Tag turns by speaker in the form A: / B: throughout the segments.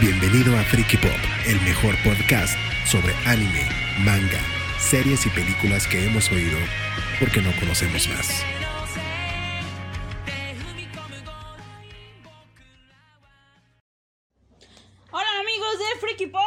A: Bienvenido a Freaky Pop, el mejor podcast sobre anime, manga, series y películas que hemos oído porque no conocemos más.
B: Hola amigos de Freaky Pop.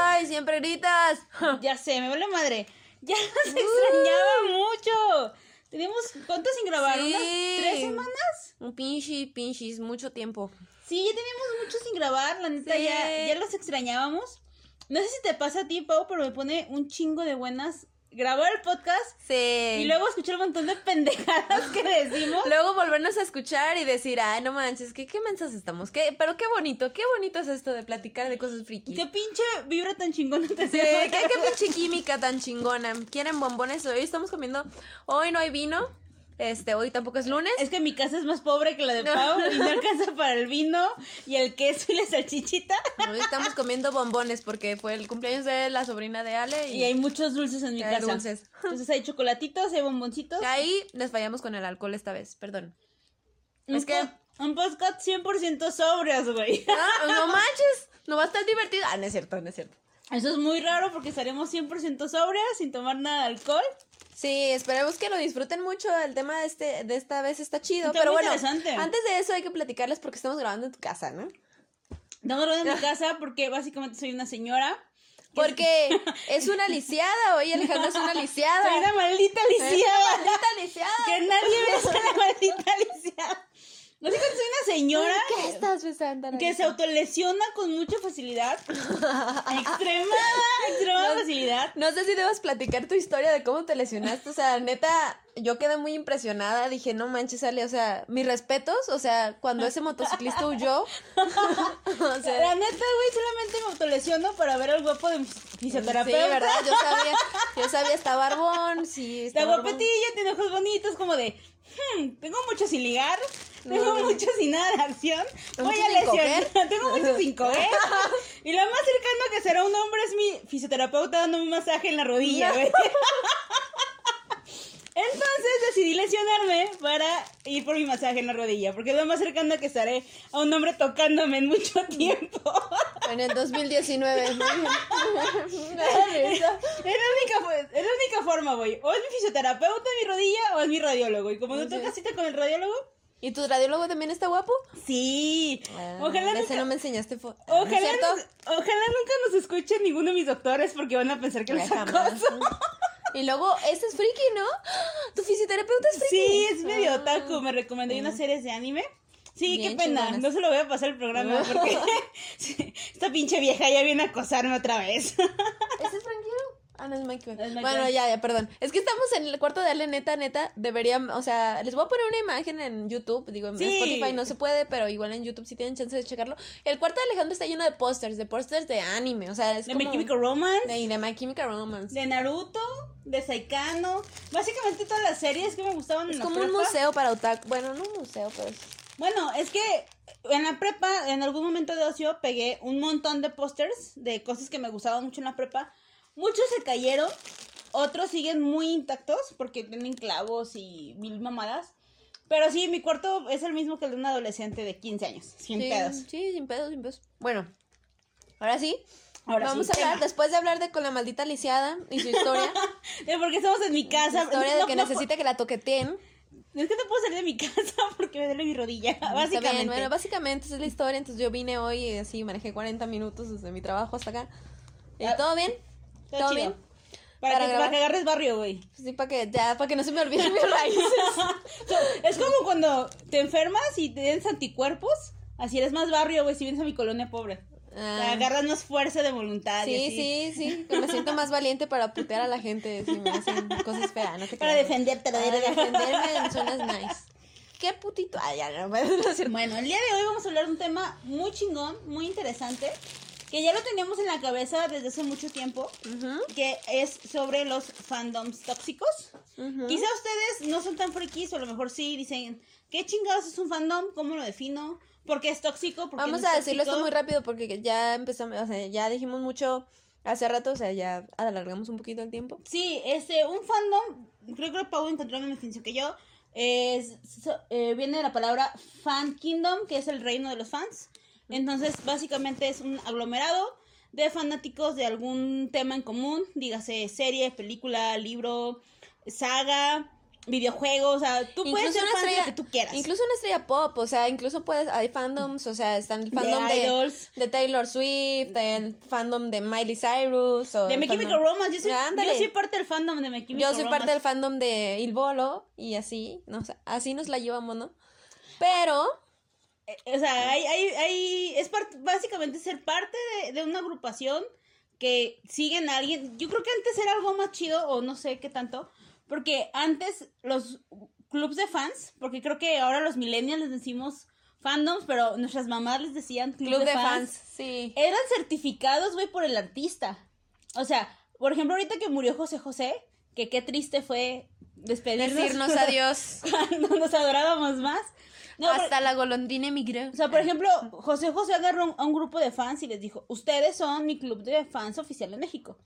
C: Ay, siempre gritas.
B: Ya sé, me vale madre. Ya nos extrañaba mucho. Tenemos cuánto sin grabar,
C: Sí.
B: unas tres semanas.
C: Un pinche, pinches, mucho tiempo.
B: Sí, ya teníamos mucho sin grabar, la neta
C: Sí.
B: ya, ya los extrañábamos. No sé si te pasa a ti, Pau, pero me pone un chingo de buenas grabar el podcast
C: Sí.
B: y luego escuchar un montón de pendejadas que decimos.
C: Luego volvernos a escuchar y decir, ay, no manches, ¿qué, qué mensas estamos? ¿Qué, pero qué bonito, qué bonito es esto de platicar de cosas friki.
B: ¿Qué pinche vibra tan chingona te
C: Sí, qué pinche química tan chingona. ¿Quieren bombones? Hoy estamos comiendo. Hoy no hay vino. Este, hoy tampoco es lunes.
B: Es que mi casa es más pobre que la de
C: No.
B: Pau y no alcanza para el vino y el queso y la salchichita.
C: Hoy estamos comiendo bombones porque fue el cumpleaños de la sobrina de Ale y,
B: Y hay muchos dulces en mi
C: y
B: casa.
C: dulces.
B: Entonces hay chocolatitos, hay bomboncitos.
C: Ahí les fallamos con el alcohol esta vez, perdón. Es que-
B: Un podcast 100% sobrios, güey.
C: Ah, no manches, no va a estar divertido. Ah, no es cierto, no es cierto.
B: Eso es muy raro porque estaremos 100% sobrias, sin tomar nada de alcohol.
C: Sí, esperemos que lo disfruten mucho. El tema de, este, de esta vez está chido.
B: Está
C: pero bueno,
B: interesante.
C: antes de eso hay que platicarles porque estamos grabando en tu casa, ¿no?
B: Estamos grabando en mi casa porque básicamente soy una señora.
C: Porque es una lisiada, oye, Alejandra es una lisiada.
B: Soy una maldita
C: una
B: lisiada.
C: maldita lisiada.
B: Que nadie besa a la maldita lisiada. Básicamente soy una señora
C: ¿Qué estás besando?
B: que se autolesiona con mucha facilidad. Extremada, extremada
C: No sé si debas platicar tu historia de cómo te lesionaste. O sea, neta, yo quedé muy impresionada. Dije, no manches, Ale. O sea, mis respetos. O sea, cuando ese motociclista huyó. o sea,
B: La neta, güey, solamente me autolesiono para ver al guapo de mi
C: Sí,
B: fisioterapeuta.
C: ¿verdad? Yo sabía, yo sabía, está barbón, sí,
B: Está
C: está
B: guapetillo, tiene ojos bonitos, como de, hmm, tengo mucho sin ligar, tengo mucho sin nada de acción, voy a lesionar,
C: coger.
B: tengo mucho sin coger. y lo más cercano que será un hombre es mi fisioterapeuta dándome un masaje en la rodilla, güey. Entonces decidí lesionarme para ir por mi masaje en la rodilla, porque es lo más cercano que estaré a un hombre tocándome en mucho tiempo.
C: En el 2019. muy bien.
B: Es la única, es la única forma, güey. O es mi fisioterapeuta mi rodilla o es mi radiólogo. Y como no tengo cita con el radiólogo,
C: ¿Y tu radiólogo también está guapo?
B: sí. ojalá
C: Ese
B: nunca,
C: no me enseñaste foto.
B: ojalá, nos- ojalá nunca nos escuche ninguno de mis doctores porque van a pensar que
C: jamás.
B: acoso.
C: Y luego, este es friki, ¿no? Tu fisioterapeuta es friki.
B: Sí, es medio
C: Ah.
B: otaku. Me recomendó unas series de anime. Sí,
C: Bien
B: qué pena. No se lo voy a pasar el programa porque sí, esta pinche vieja ya viene a acosarme otra vez.
C: ¿Ese es tranquilo? Ah, no es.
B: Es Michael.
C: Bueno, ya, ya, perdón. Es que estamos en el cuarto de Ale, neta, neta. Deberían, o sea, les voy a poner una imagen en YouTube. Digo, en
B: Sí.
C: Spotify no se puede, pero igual en YouTube si tienen chance de checarlo. El cuarto de Alejandro está lleno de pósters, de pósters de anime. O sea, es
B: De
C: como...
B: My Chemical Romance.
C: De, de My Chemical Romance.
B: de Naruto, de Saikano, básicamente todas las series que me gustaban
C: Es
B: en la
C: como un
B: prepa.
C: museo para otaku. Bueno, no un museo, pero.
B: Bueno, es que en la prepa, en algún momento de ocio, pegué un montón de pósters de cosas que me gustaban mucho en la prepa. Muchos se cayeron, otros siguen muy intactos porque tienen clavos y mil mamadas. Pero sí, mi cuarto es el mismo que el de un adolescente de 15 años, sin
C: sí,
B: pedos.
C: Sí, sin pedos, sin pedos. Bueno, ahora sí.
B: Ahora
C: Vamos
B: sí,
C: a hablar,
B: tema.
C: después de hablar de con la maldita lisiada y su historia.
B: De porque estamos en mi casa.
C: Su historia de que
B: no,
C: necesita que la toqueteen.
B: Es que no puedo salir de mi casa porque me duele mi rodilla, básicamente.
C: bien, bueno, básicamente esa es la historia. Entonces yo vine hoy y así manejé 40 minutos desde mi trabajo hasta acá. ¿Y
B: Ah,
C: ¿Todo bien?
B: Está
C: ¿Todo
B: chido.
C: bien?
B: Para,
C: Para
B: que, para que agarres barrio, güey.
C: Sí, para que, ya, para que no se me olviden mis raíces.
B: Es como cuando te enfermas y te tienes anticuerpos. Así eres más barrio, güey, si vienes a mi colonia pobre.
C: Ah,
B: agarras más fuerza de voluntad. y
C: sí,
B: así.
C: sí, sí. Me siento más valiente para putear a la gente si me hacen cosas feas. No te
B: Para
C: creas.
B: defenderte,
C: Para defenderme en zonas nice. Qué putito. Ay, ya, no, no cierto.
B: Bueno, el día de hoy vamos a hablar de un tema muy chingón, muy interesante. Que ya lo teníamos en la cabeza desde hace mucho tiempo. Que es sobre los fandoms tóxicos. Quizá ustedes no son tan frikis, o a lo mejor sí dicen, ¿qué chingados es un fandom? ¿Cómo lo defino? ¿Por qué es tóxico? ¿Por qué
C: Vamos
B: no es
C: a decirlo esto
B: tóxico?
C: muy rápido porque ya empezamos, o sea, ya dijimos mucho hace rato, o sea, ya alargamos un poquito el tiempo.
B: Sí, este, un fandom, creo que Pau encontró la misma definición que yo, es, so- eh, viene de la palabra fan kingdom, que es el reino de los fans. Entonces, básicamente es un aglomerado de fanáticos de algún tema en común, dígase serie, película, libro, saga, videojuegos, o sea, tú puedes ser fan de lo que tú quieras.
C: Incluso una estrella pop, o sea, incluso puedes, hay fandoms, o sea, están el fandom de,
B: idols.
C: de Taylor Swift, el fandom de Miley Cyrus, o
B: De My Chemical Romance, yo soy, yo soy parte del fandom de My Chemical
C: Yo soy parte del fandom de Il Bolo, y así, no, o sea, así nos la llevamos, ¿no? Pero,
B: O sea, hay, hay, hay, es part- básicamente ser parte de, de una agrupación que siguen a alguien. Yo creo que antes era algo más chido, o no sé qué tanto, porque antes los clubs de fans, porque creo que ahora los millennials les decimos fandoms, pero nuestras mamás les decían club,
C: Club
B: de,
C: de
B: fans.
C: Fans, sí.
B: Eran certificados, güey, por el artista. O sea, por ejemplo, ahorita que murió José José, que qué triste fue despedirnos
C: Decirnos adiós.
B: cuando nos adorábamos más. No, pero-
C: Hasta la golondrina emigró.
B: o sea, por ejemplo, José José agarró un- a un grupo de fans y les dijo, ustedes son mi club de fans oficial en México.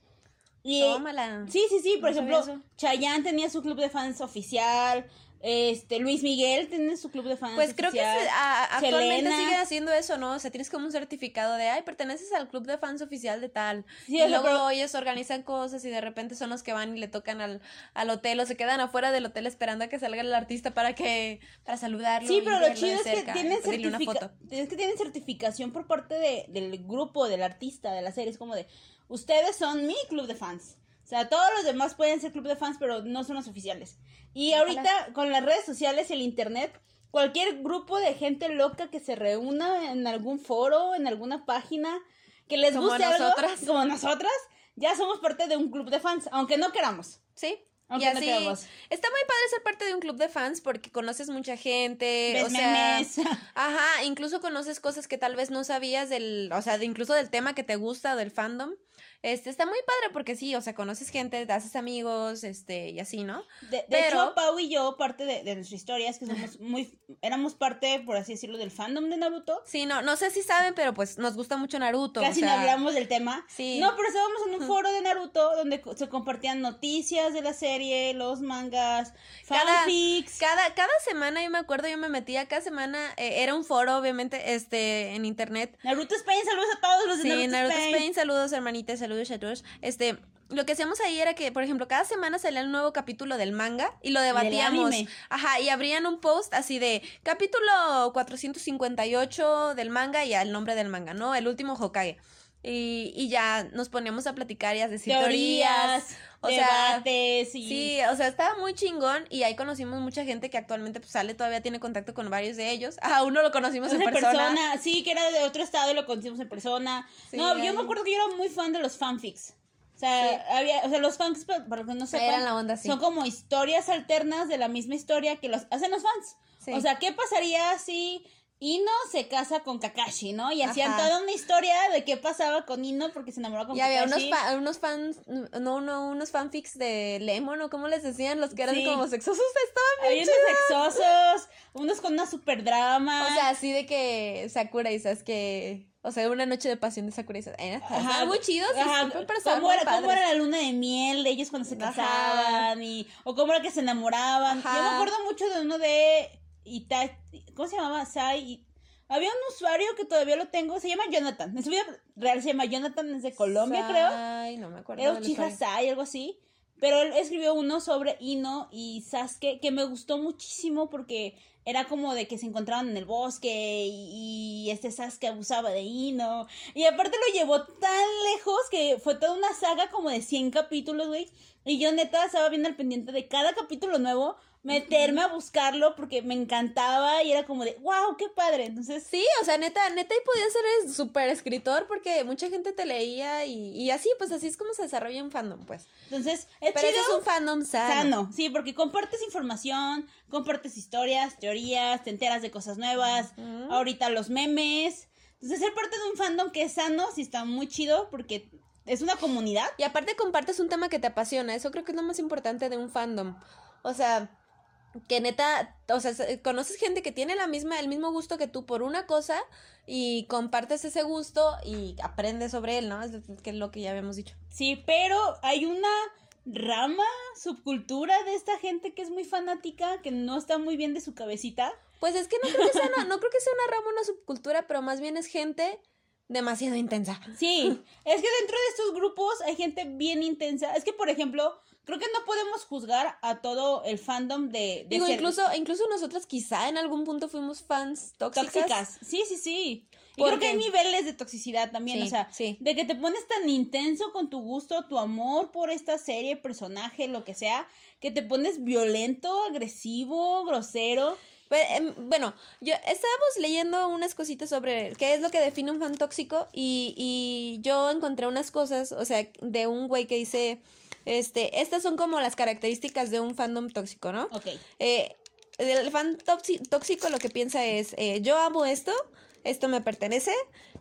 B: Y,
C: Tómala.
B: Sí, sí, sí, por
C: No
B: ejemplo. Chayanne tenía su club de fans oficial, este, Luis Miguel tiene su club de fans
C: Pues creo que
B: oficial.
C: se- a- actualmente
B: Selena.
C: siguen haciendo eso, ¿no? O sea, tienes como un certificado de, ay, perteneces al club de fans oficial de tal.
B: Sí,
C: y luego
B: pero-
C: ellos organizan cosas y de repente son los que van y le tocan al, al hotel o se quedan afuera del hotel esperando a que salga el artista para que, para saludarlo.
B: Sí,
C: y
B: pero lo chido es que tienen, certifica- es que tienen certificación por parte de, del grupo, del artista, de la serie. Es como de, ustedes son mi club de fans. O sea, todos los demás pueden ser club de fans, pero no son los oficiales. Y ahorita, con las redes sociales y el internet, cualquier grupo de gente loca que se reúna en algún foro, en alguna página, que les
C: Como
B: guste algo,
C: nosotras.
B: como nosotras, ya somos parte de un club de fans, aunque no queramos.
C: Sí.
B: Aunque
C: y
B: no
C: así,
B: queramos.
C: está muy padre ser parte de un club de fans porque conoces mucha gente,
B: Ves
C: o sea. Ajá, incluso conoces cosas que tal vez no sabías del, o sea, de incluso del tema que te gusta, del fandom. Este, está muy padre porque sí, o sea, conoces gente, te haces amigos, este, y así, ¿no?
B: De, de
C: Pero-
B: hecho, Pau y yo, parte de, de nuestra historia es que somos muy, éramos parte, por así decirlo, del fandom de Naruto.
C: Sí, no, no sé si saben, pero pues nos gusta mucho Naruto. o
B: Casi no hablamos del tema.
C: Sí.
B: No, pero estábamos en un foro de Naruto donde se compartían noticias de la serie, los mangas,
C: Cada-
B: fanfics.
C: Cada, cada semana, yo me acuerdo, yo me metía, cada semana, eh, era un foro, obviamente, este, en internet,
B: Naruto Spain, saludos a todos los de
C: Sí,
B: Naruto,
C: Naruto
B: Spain.
C: Spain, saludos hermanitas, saludos a todos. Este, lo que hacíamos ahí era que, por ejemplo, cada semana salía un nuevo capítulo del manga y lo debatíamos.
B: anime.
C: Ajá, y abrían un post así de capítulo 458 del manga y el nombre del manga, ¿no? El último Hokage. Y, y ya nos poníamos a platicar y a decir teorías.
B: Teorías,
C: o sea,
B: debates y...
C: Sí, o sea, estaba muy chingón y ahí conocimos mucha gente que actualmente pues, sale, todavía tiene contacto con varios de ellos. A uno lo conocimos en persona.
B: persona. sí, que era de otro estado y lo conocimos en persona.
C: Sí,
B: no, yo me acuerdo que yo era muy fan de los fanfics. O sea,
C: Sí.
B: había, o sea, los fanfics, para que no sepan,
C: la onda, sí.
B: son como historias alternas de la misma historia que los hacen los fans. O sea, ¿qué pasaría si Ino se casa con Kakashi, ¿no? Y hacían
C: Ajá.
B: toda una historia de qué pasaba con Ino porque se enamoró con
C: Y había unos,
B: Kakashi.
C: fa- unos fans, no, no, unos fanfics de Lemon, ¿o cómo les decían? Los que eran
B: Sí.
C: como sexosos estaban
B: Había
C: bien
B: unos sexosos, unos con una super drama.
C: O sea, así de que Sakura y que O sea, una noche de pasión de Sakura y Sasuke. Eh, estaban muy chidos,
B: ajá, ¿cómo, era, ¿Cómo era la luna de miel de ellos cuando se
C: Ajá.
B: casaban? Y, o cómo era que se enamoraban.
C: Ajá.
B: Yo me acuerdo mucho de uno de Itachi, ¿cómo se llamaba? Sai. Había un usuario que todavía lo tengo, se llama Jonathan. En su vida real se llama Jonathan, es de Colombia, creo.
C: Ay, no me acuerdo.
B: Era Uchiha. Sai, algo así. Pero él escribió uno sobre Ino y Sasuke que me gustó muchísimo porque era como de que se encontraban en el bosque y, y este Sasuke abusaba de Ino. Y aparte lo llevó tan lejos que fue toda una saga como de 100 capítulos, güey. Y yo neta estaba viendo al pendiente de cada capítulo nuevo, meterme a buscarlo porque me encantaba y era como de, wow, qué padre. Entonces,
C: Sí, o sea, neta, neta, y podías ser súper escritor porque mucha gente te leía y, y así, pues así es como se desarrolla un fandom, pues.
B: entonces es
C: Pero
B: chido.
C: es un fandom sano.
B: Sano, sí, porque compartes información, compartes historias, teorías, te enteras de cosas nuevas, ahorita los memes. Entonces, ser parte de un fandom que es sano, sí está muy chido porque es una comunidad.
C: Y aparte compartes un tema que te apasiona, eso creo que es lo más importante de un fandom. O sea, que neta, o sea, se- conoces gente que tiene la misma, el mismo gusto que tú por una cosa y compartes ese gusto y aprendes sobre él, ¿no? Es lo- que es lo que ya habíamos dicho.
B: Sí, pero hay una rama, subcultura de esta gente que es muy fanática, que no está muy bien de su cabecita.
C: Pues es que no creo que sea una, no creo que sea una rama, una subcultura, pero más bien es gente demasiado intensa.
B: Sí, es que dentro de estos grupos hay gente bien intensa. Es que, por ejemplo, creo que no podemos juzgar a todo el fandom de... de
C: Digo,
B: ser-
C: incluso, incluso nosotras quizá en algún punto fuimos fans tóxicas.
B: tóxicas. Sí, sí, sí. Y creo que hay niveles de toxicidad también,
C: Sí,
B: o sea,
C: sí.
B: de que te pones tan intenso con tu gusto, tu amor por esta serie, personaje, lo que sea, que te pones violento, agresivo, grosero.
C: Pues, em, bueno, yo estábamos leyendo unas cositas sobre qué es lo que define un fan tóxico y, y yo encontré unas cosas, o sea, de un güey que dice, este, estas son como las características de un fandom tóxico, ¿no?
B: Ok.
C: Eh, el fan tóxi- tóxico lo que piensa es, eh, yo amo esto, esto me pertenece,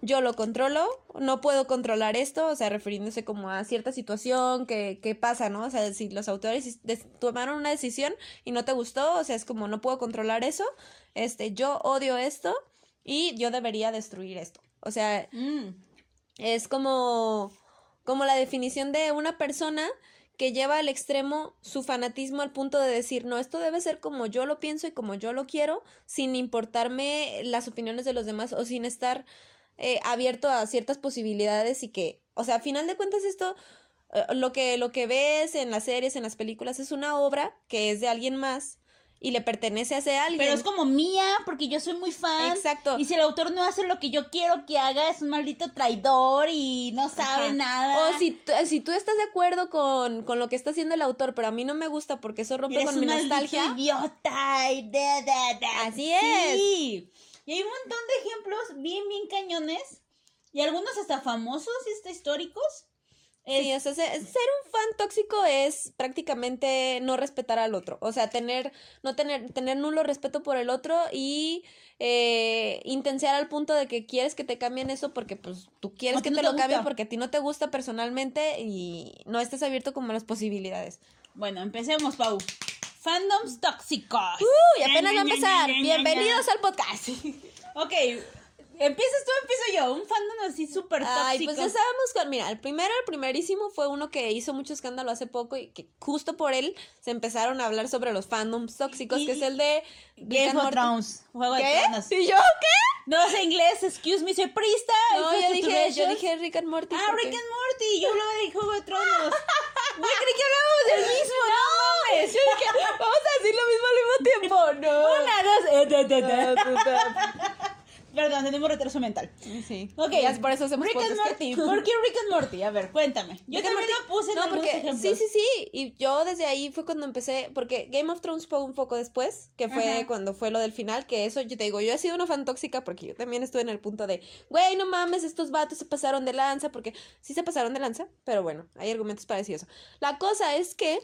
C: yo lo controlo, no puedo controlar esto, o sea, refiriéndose como a cierta situación que, que pasa, ¿no? O sea, si los autores tomaron una decisión y no te gustó, o sea, es como no puedo controlar eso, este, yo odio esto y yo debería destruir esto. O sea,
B: Mm.
C: es como, como la definición de una persona que lleva al extremo su fanatismo al punto de decir, no, esto debe ser como yo lo pienso y como yo lo quiero, sin importarme las opiniones de los demás o sin estar eh, abierto a ciertas posibilidades y que, o sea, a final de cuentas esto, eh, lo que, lo que ves en las series, en las películas, es una obra que es de alguien más y le pertenece a ese alguien.
B: Pero es como mía, porque yo soy muy fan.
C: Exacto.
B: Y si el autor no hace lo que yo quiero que haga, es un maldito traidor y no sabe
C: Ajá.
B: nada.
C: O si, si tú estás de acuerdo con, con lo que está haciendo el autor, pero a mí no me gusta porque eso rompe
B: Eres
C: con mi nostalgia.
B: idiota. y da, da, da.
C: Así es.
B: Sí. Y hay un montón de ejemplos bien, bien cañones. Y algunos hasta famosos y hasta históricos.
C: Sí, o sea, se- ser un fan tóxico es prácticamente no respetar al otro. O sea, tener, no tener, tener nulo respeto por el otro y eh, intensear al punto de que quieres que te cambien eso porque pues tú quieres que
B: no
C: te
B: te
C: lo cambien porque a ti no te gusta personalmente y no estás abierto como a las posibilidades.
B: Bueno, empecemos, Pau. Fandoms tóxicos.
C: Uy, apenas va a empezar. Bienvenidos al podcast.
B: Ok, empiezas tú, empiezo yo. Un fandom así súper tóxico.
C: Ay, pues ya estábamos con, mira, el primero, el primerísimo fue uno que hizo mucho escándalo hace poco y que justo por él se empezaron a hablar sobre los fandoms tóxicos,
B: Y-
C: que es el de
B: Game of. Thrones. Juego de
C: ¿Qué?
B: Tronos.
C: ¿Y yo qué?
B: No sé inglés, excuse me, soy prista.
C: No, yo dije, yo dije Rick and Morty.
B: Ah,
C: porque-
B: Rick and Morty. Yo hablaba de Juego de Tronos. Güey, creí que hablábamos del mismo. No mames.
C: Yo dije, vamos a decir lo mismo al mismo tiempo, no.
B: Una, dos. eh, da, da, da. Perdón, tenemos retraso mental.
C: Sí.
B: Ok.
C: Es por eso hacemos
B: Rick and. Morty. ¿Por qué Rick and Morty? A ver, cuéntame. Yo
C: Rick
B: también
C: Morty-
B: lo puse en
C: No,
B: algunos
C: porque
B: ejemplos.
C: sí, sí, sí. Y yo desde ahí fue cuando empecé, porque Game of Thrones fue un poco después, que fue
B: Ajá.
C: cuando fue lo del final, que eso yo te digo, yo he sido una fan tóxica porque yo también estuve en el punto de, güey, no mames, estos vatos se pasaron de lanza, porque sí se pasaron de lanza, pero bueno, hay argumentos para decir eso. La cosa es que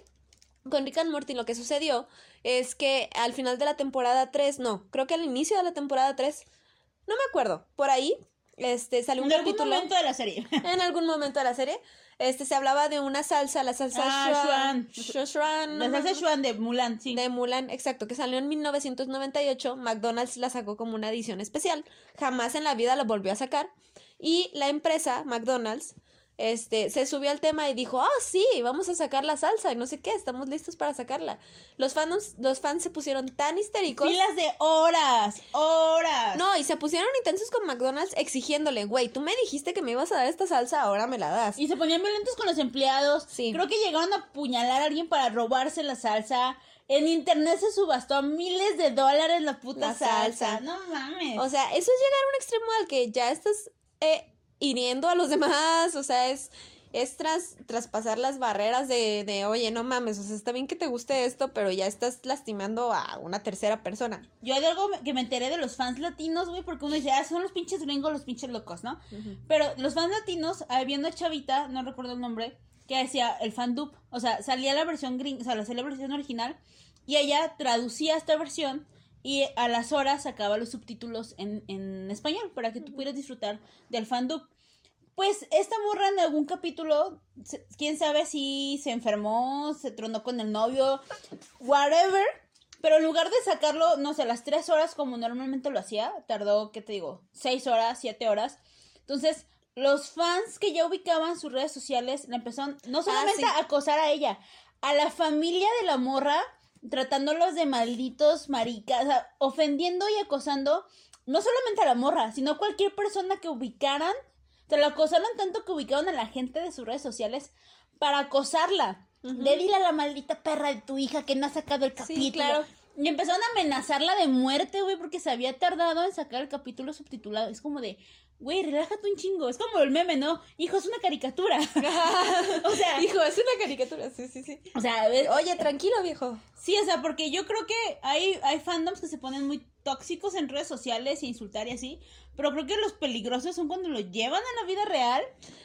C: con Rick and Morty lo que sucedió es que al final de la temporada 3, no, creo que al inicio de la temporada 3, no me acuerdo, por ahí, este, salió un
B: En algún momento de la serie.
C: en algún momento de la serie, este se hablaba de una salsa, la salsa
B: Ah.
C: Schwan,
B: La salsa Schwan de Mulan, sí.
C: de Mulan, exacto, que salió en 1998, McDonald's la sacó como una edición especial, jamás en la vida la volvió a sacar y la empresa McDonald's este se subió al tema y dijo, "Ah, sí, vamos a sacar la salsa y no sé qué, estamos listos para sacarla." Los fans los fans se pusieron tan histéricos
B: Filas de horas, horas.
C: no, y se pusieron intensos con McDonald's exigiéndole, güey, tú me dijiste que me ibas a dar esta salsa, ahora me la das.
B: Y se ponían violentos con los empleados.
C: Sí.
B: Creo que llegaron a apuñalar a alguien para robarse la salsa. En internet se subastó a miles de dólares la puta
C: La
B: salsa.
C: salsa.
B: No mames.
C: O sea, eso es llegar a un extremo al que ya estás eh, hiriendo a los demás, o sea, es, es tras, traspasar las barreras de, de, oye, no mames, o sea, está bien que te guste esto, pero ya estás lastimando a una tercera persona.
B: Yo de algo que me enteré de los fans latinos, güey, porque uno dice, ah, son los pinches gringos, los pinches locos, ¿no? Pero los fans latinos, una chavita, no recuerdo el nombre, que decía el fan dub. O sea, salía la versión gring, o sea, salía la versión original y ella traducía esta versión y a las horas sacaba los subtítulos en, en español para que tú pudieras disfrutar del fan dub. Pues esta morra en algún capítulo, quién sabe si se enfermó, se tronó con el novio, whatever. Pero en lugar de sacarlo, no sé, las tres horas como normalmente lo hacía, tardó, ¿qué te digo? Seis horas, siete horas. Entonces, los fans que ya ubicaban sus redes sociales le empezaron no solamente
C: sí.
B: a acosar a ella, a la familia de la morra tratándolos de malditos maricas, o sea, ofendiendo y acosando no solamente a la morra, sino a cualquier persona que ubicaran. Se lo acosaron tanto que ubicaron a la gente de sus redes sociales para acosarla. Le dile a la maldita perra de tu hija que no ha sacado el capítulo.
C: claro.
B: Y empezaron a amenazarla de muerte, güey, porque se había tardado en sacar el capítulo subtitulado. Es como de, güey, relájate un chingo. Es como el meme, ¿no? Hijo, es una caricatura. o sea,
C: Hijo, es una caricatura, sí, sí, sí.
B: o sea, es-
C: Oye, tranquilo, viejo.
B: Sí, o sea, porque yo creo que hay, hay fandoms que se ponen muy tóxicos en redes sociales e insultar y así, pero creo que los peligrosos son cuando lo llevan a la vida real.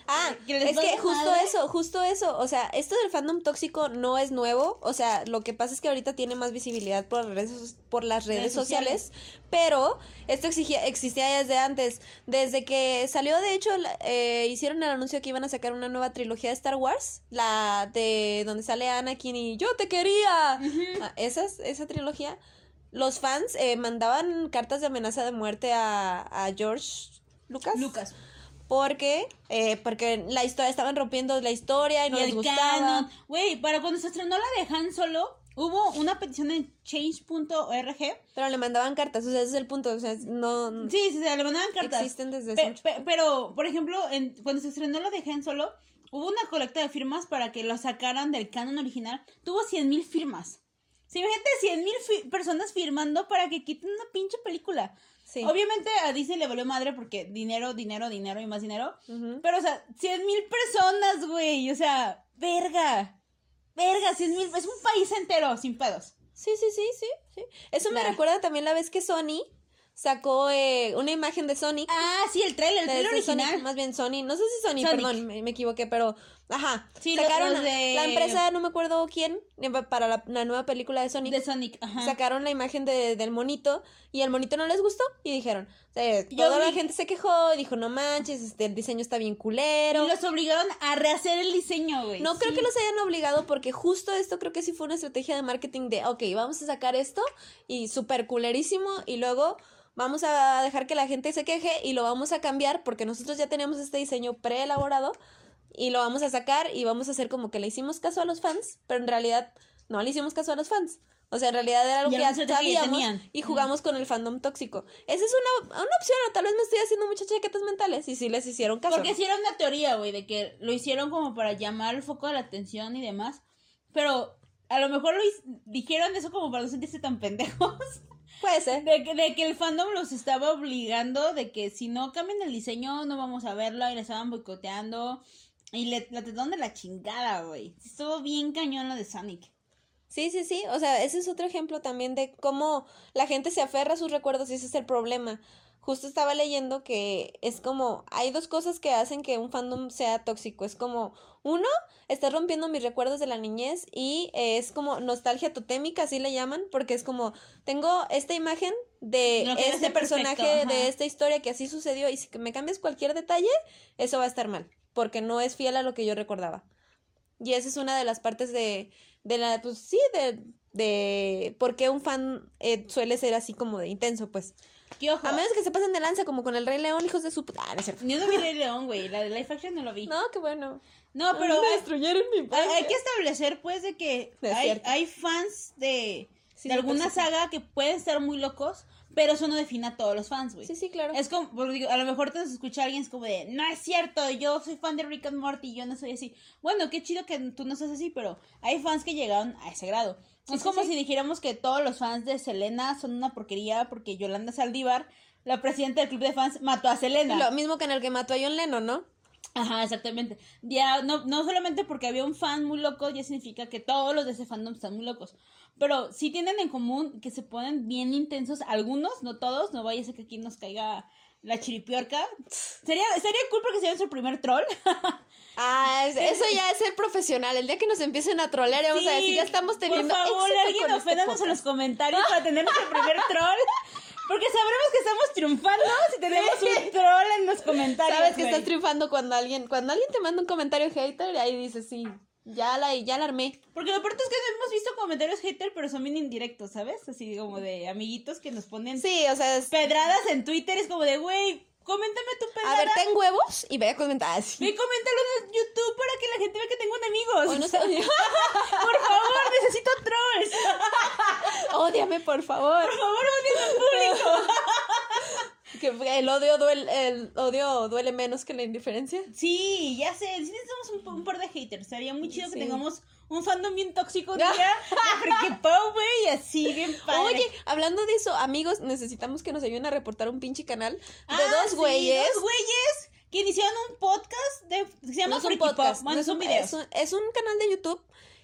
C: Ah,
B: Que les
C: es que justo
B: madre.
C: eso, justo eso. O sea, esto del fandom tóxico no es nuevo. O sea, lo que pasa es que ahorita tiene más visibilidad por las redes, por las redes,
B: Redes
C: sociales, Pero esto exigía, existía desde antes. Desde que salió, de hecho, eh, hicieron el anuncio que iban a sacar una nueva trilogía de Star Wars. La de donde sale Anakin y yo te quería. Ah, esas, esa trilogía. Los fans eh, mandaban cartas de amenaza de muerte a, a George Lucas.
B: Lucas.
C: Porque, eh, porque la historia, estaban rompiendo la historia y no
B: y
C: les
B: el
C: gustaba.
B: canon. Güey, para cuando se estrenó la de Han Solo, hubo una petición en change.org.
C: Pero le mandaban cartas, o sea, ese es el punto. O sea, no
B: Sí, sí, se le mandaban cartas.
C: existen desde
B: pe- pero, por ejemplo, en, cuando se estrenó la de Han Solo, hubo una colecta de firmas para que lo sacaran del canon original. Tuvo 100.000 firmas. Sí, imagínate 100.000 fi- personas firmando para que quiten una pinche película.
C: Sí.
B: Obviamente a Disney le valió madre porque dinero, dinero, dinero y más dinero. Pero, o sea, 100.000 personas, güey. O sea, verga. Verga, 100.000. Es un país entero, sin pedos.
C: Sí, sí, sí, sí, sí. Eso me recuerda también la vez que Sony sacó eh, una imagen de Sonic.
B: Ah, sí, el trailer, el trailer
C: Sonic,
B: original.
C: más bien Sony, no sé si Sony,
B: Sonic.
C: perdón, me, me equivoqué, pero ajá,
B: Sí,
C: sacaron
B: los
C: a-
B: de-
C: la empresa, no me acuerdo quién, eh, para la, la nueva película de Sonic,
B: De Sonic, ajá.
C: sacaron la imagen de, del monito y el monito no les gustó y dijeron,
B: Yo
C: toda la gente se quejó y dijo, no manches, este, el diseño está bien culero.
B: Y los obligaron a rehacer el diseño, güey.
C: No creo que los hayan obligado porque justo esto creo que sí fue una estrategia de marketing de, ok, vamos a sacar esto y súper culerísimo y luego vamos a dejar que la gente se queje y lo vamos a cambiar porque nosotros ya tenemos este diseño preelaborado y lo vamos a sacar y vamos a hacer como que le hicimos caso a los fans, pero en realidad no le hicimos caso a los fans. O sea, en realidad era algo que ya
B: que
C: sabíamos y jugamos con el fandom tóxico. Esa es una, una opción, o tal vez me estoy haciendo muchas chaquetas mentales y sí les hicieron caso.
B: Porque era una teoría, güey, de que lo hicieron como para llamar el foco de la atención y demás. Pero a lo mejor lo dijeron eso como para no sentirse tan pendejos.
C: Puede ser.
B: De que, de que el fandom los estaba obligando, de que si no cambian el diseño no vamos a verlo y le estaban boicoteando. Y le, la trataron de la chingada, güey. Estuvo bien cañón lo de Sonic.
C: Sí, sí, sí. O sea, ese es otro ejemplo también de cómo la gente se aferra a sus recuerdos y ese es el problema. Justo estaba leyendo que es como, hay dos cosas que hacen que un fandom sea tóxico. Es como, uno, está rompiendo mis recuerdos de la niñez y eh, es como nostalgia totémica, así le llaman, porque es como, tengo esta imagen de este
B: perfecto,
C: personaje, de esta historia que así sucedió y si me cambias cualquier detalle, eso va a estar mal, porque no es fiel a lo que yo recordaba. Y esa es una de las partes de, de la, pues sí, de, de por qué un fan eh, suele ser así como de intenso, pues.
B: ¿Qué ojo?
C: A menos que se pasen de lanza como con el Rey León, hijos de su... puta- Ah, no es cierto.
B: Yo no vi Rey León, güey. La de Life Action no lo vi.
C: No, qué bueno.
B: No, pero
C: Me
B: hay,
C: destruyeron mi
B: hay- hay que establecer, pues, de que hay, hay fans de,
C: Sí,
B: de alguna
C: tóxico.
B: saga que pueden estar muy locos, pero eso no define a todos los fans, güey.
C: Sí, sí, claro.
B: Es como, porque digo, a lo mejor te nos escucha alguien, es como de, no es cierto, yo soy fan de Rick and Morty, yo no soy así. Bueno, qué chido que tú no seas así, pero hay fans que llegaron a ese grado.
C: Sí,
B: es
C: sí,
B: como
C: sí.
B: si dijéramos que todos los fans de Selena son una porquería porque Yolanda Saldívar, la presidenta del club de fans, mató a Selena.
C: Lo mismo que en el que mató a John Lennon, ¿no?
B: Ajá, exactamente. Ya, no, no solamente porque había un fan muy loco, ya significa que todos los de ese fandom están muy locos. Pero sí tienen en común que se ponen bien intensos, algunos, no todos, no vaya a ser que aquí nos caiga la chiripiorca. Sería, sería cool porque sería nuestro primer troll.
C: Ah, es- eso ya es ser profesional. El día que nos empiecen a trolear, vamos a
B: Sí,
C: decir, ya estamos teniendo
B: Por favor, alguien
C: este
B: oféndanos en los comentarios para tener nuestro primer troll. Porque sabremos que estamos triunfando si tenemos un troll en los comentarios.
C: Sabes que
B: güey.
C: estás triunfando cuando alguien, cuando alguien te manda un comentario hater y ahí dices, sí, ya la, ya la armé.
B: Porque lo peor es que hemos visto comentarios hater, pero son bien indirectos, ¿sabes? Así como de amiguitos que nos ponen
C: Sí, o sea, es-
B: pedradas en Twitter. Es como de, güey, Coméntame tu
C: A
B: pedada.
C: ver, ten huevos y ve a comentar así.
B: Y coméntalo en YouTube para que la gente vea que tengo enemigos.
C: Hoy no sé-
B: Por favor, necesito trolls.
C: Ódiame, por favor.
B: Por favor, odien al público.
C: Que el odio duele, el odio duele menos que la indiferencia.
B: Sí, ya sé. Sí necesitamos un, un par de haters. Sería muy chido que tengamos un fandom bien tóxico un día. Pau, güey, y así, bien padre.
C: Oye, hablando de eso, amigos, necesitamos que nos ayuden a reportar un pinche canal de
B: Ah,
C: dos
B: sí,
C: güeyes.
B: Dos güeyes que iniciaron un podcast de, que se llama
C: No es un podcast,
B: Pop.
C: No un- es un- es un canal de YouTube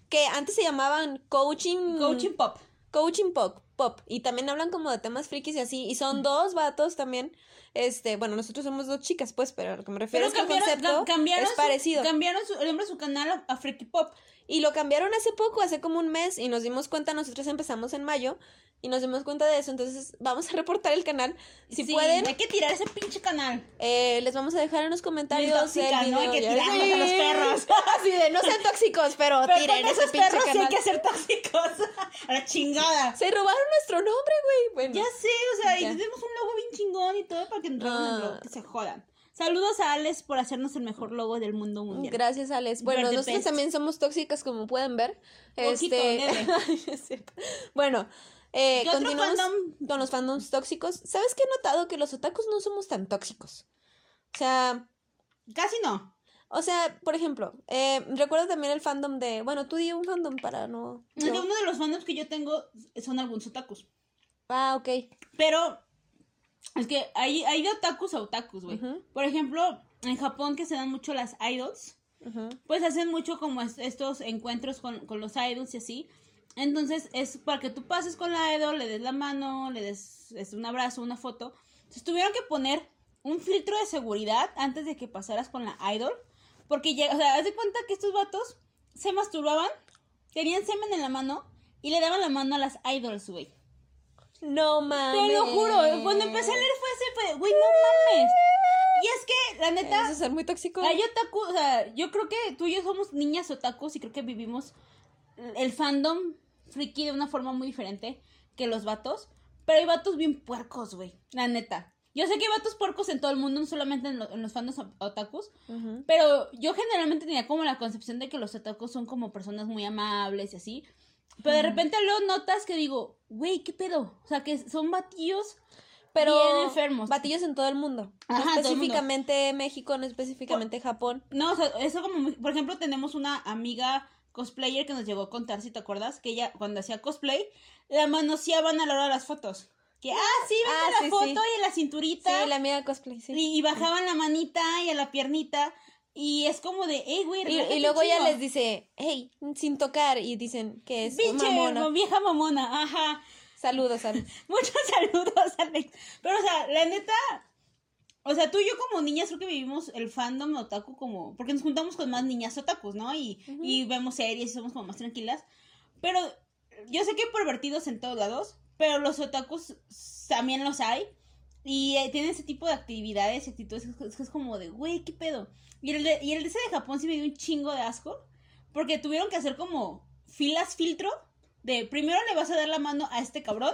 C: que antes se llamaban Coaching
B: Coaching Pop.
C: Coaching Pop, Pop. Y también hablan como de temas frikis y así. Y son dos vatos también. Este, bueno, nosotros somos dos chicas, pues, pero a lo que me refiero
B: Pero
C: es que el concepto es
B: su-
C: parecido.
B: cambiaron su- el nombre de su canal a, a Freaky Pop.
C: Y lo cambiaron hace poco, hace como un mes, y nos dimos cuenta, nosotros empezamos en mayo, y nos dimos cuenta de eso, entonces vamos a reportar el canal. Si
B: Sí,
C: pueden,
B: Hay que tirar ese pinche canal.
C: eh, les vamos a dejar en los comentarios
B: tóxica,
C: el
B: ¿no? Hay que tirarlos a los perros.
C: Así de, no sean tóxicos, pero,
B: Pero
C: tiren ese
B: esos
C: pinche
B: perros sí hay
C: canal.
B: que ser tóxicos. A la chingada.
C: Se robaron nuestro nombre, güey. Bueno.
B: Ya sé, o sea, y
C: Ya.
B: tenemos un logo bien chingón y todo para que nos roben el
C: Ah.
B: que se jodan. Saludos a Alex por hacernos el mejor logo del mundo mundial.
C: Gracias, Alex. Bueno,
B: You're
C: nosotros también somos tóxicas, como pueden ver.
B: Poquito,
C: este... bueno, eh,
B: ¿Qué otro
C: continuamos
B: fandom?
C: con los fandoms tóxicos. ¿Sabes qué he notado? Que los otakus no somos tan tóxicos. O sea,
B: Casi no.
C: o sea, por ejemplo, eh, recuerdo también el fandom de... Bueno, tú di un fandom para no... Yo-
B: uno de los fandoms que yo tengo son algunos otakus.
C: Ah, ok.
B: Pero es que hay, hay de otakus a otakus, güey. Por ejemplo, en Japón que se dan mucho las idols, pues hacen mucho como es- estos encuentros con, con los idols y así. Entonces es para que tú pases con la idol, le des la mano, le des es, un abrazo, una foto. Entonces tuvieron que poner un filtro de seguridad antes de que pasaras con la idol. Porque, ya, o sea, haz de cuenta que estos vatos se masturbaban, tenían semen en la mano y le daban la mano a las idols, güey.
C: No mames.
B: Te lo juro, cuando empecé a leer fue ese, fue, güey, no mames. Y es que, la neta,
C: Eso es ser muy tóxico.
B: hay otaku, o sea, yo creo que tú y yo somos niñas otakus y creo que vivimos el fandom friki de una forma muy diferente que los vatos. Pero hay vatos bien puercos, güey, la neta. Yo sé que hay vatos puercos en todo el mundo, no solamente en, lo- en los fandoms o- otakus. Pero yo generalmente tenía como la concepción de que los otakus son como personas muy amables y así. Pero de repente luego notas que digo, güey, ¿qué pedo? O sea, que son batillos
C: Pero
B: bien enfermos.
C: batillos en todo el mundo.
B: Ajá,
C: no
B: todo el mundo.
C: específicamente México, no específicamente Japón.
B: No, o sea, eso como, por ejemplo, tenemos una amiga cosplayer que nos llegó a contar, si te acuerdas, que ella cuando hacía cosplay, la manoseaban a la hora de las fotos. Que, ah, sí, vete
C: Ah,
B: la
C: sí,
B: foto
C: sí.
B: y en la cinturita.
C: Sí, la amiga cosplay, sí.
B: y, y bajaban la manita y a la piernita. Y es como de, hey, güey,
C: Y, y luego ella
B: chingo".
C: les dice, hey, sin tocar, y dicen que es
B: Pinche
C: mamona.
B: vieja mamona, ajá.
C: Saludos, saludos.
B: Muchos saludos, Alex. Pero, o sea, la neta. O sea, tú y yo como niñas creo que vivimos el fandom otaku como. Porque nos juntamos con más niñas otakus, ¿no? Y, y vemos series y somos como más tranquilas. Pero yo sé que hay pervertidos en todos lados. Pero los otakus también los hay. Y eh, tienen ese tipo de actividades y actitudes que es, como de, güey, ¿qué pedo? Y el, de, y el de ese de Japón sí me dio un chingo de asco. Porque tuvieron que hacer como filas filtro. De primero le vas a dar la mano a este cabrón.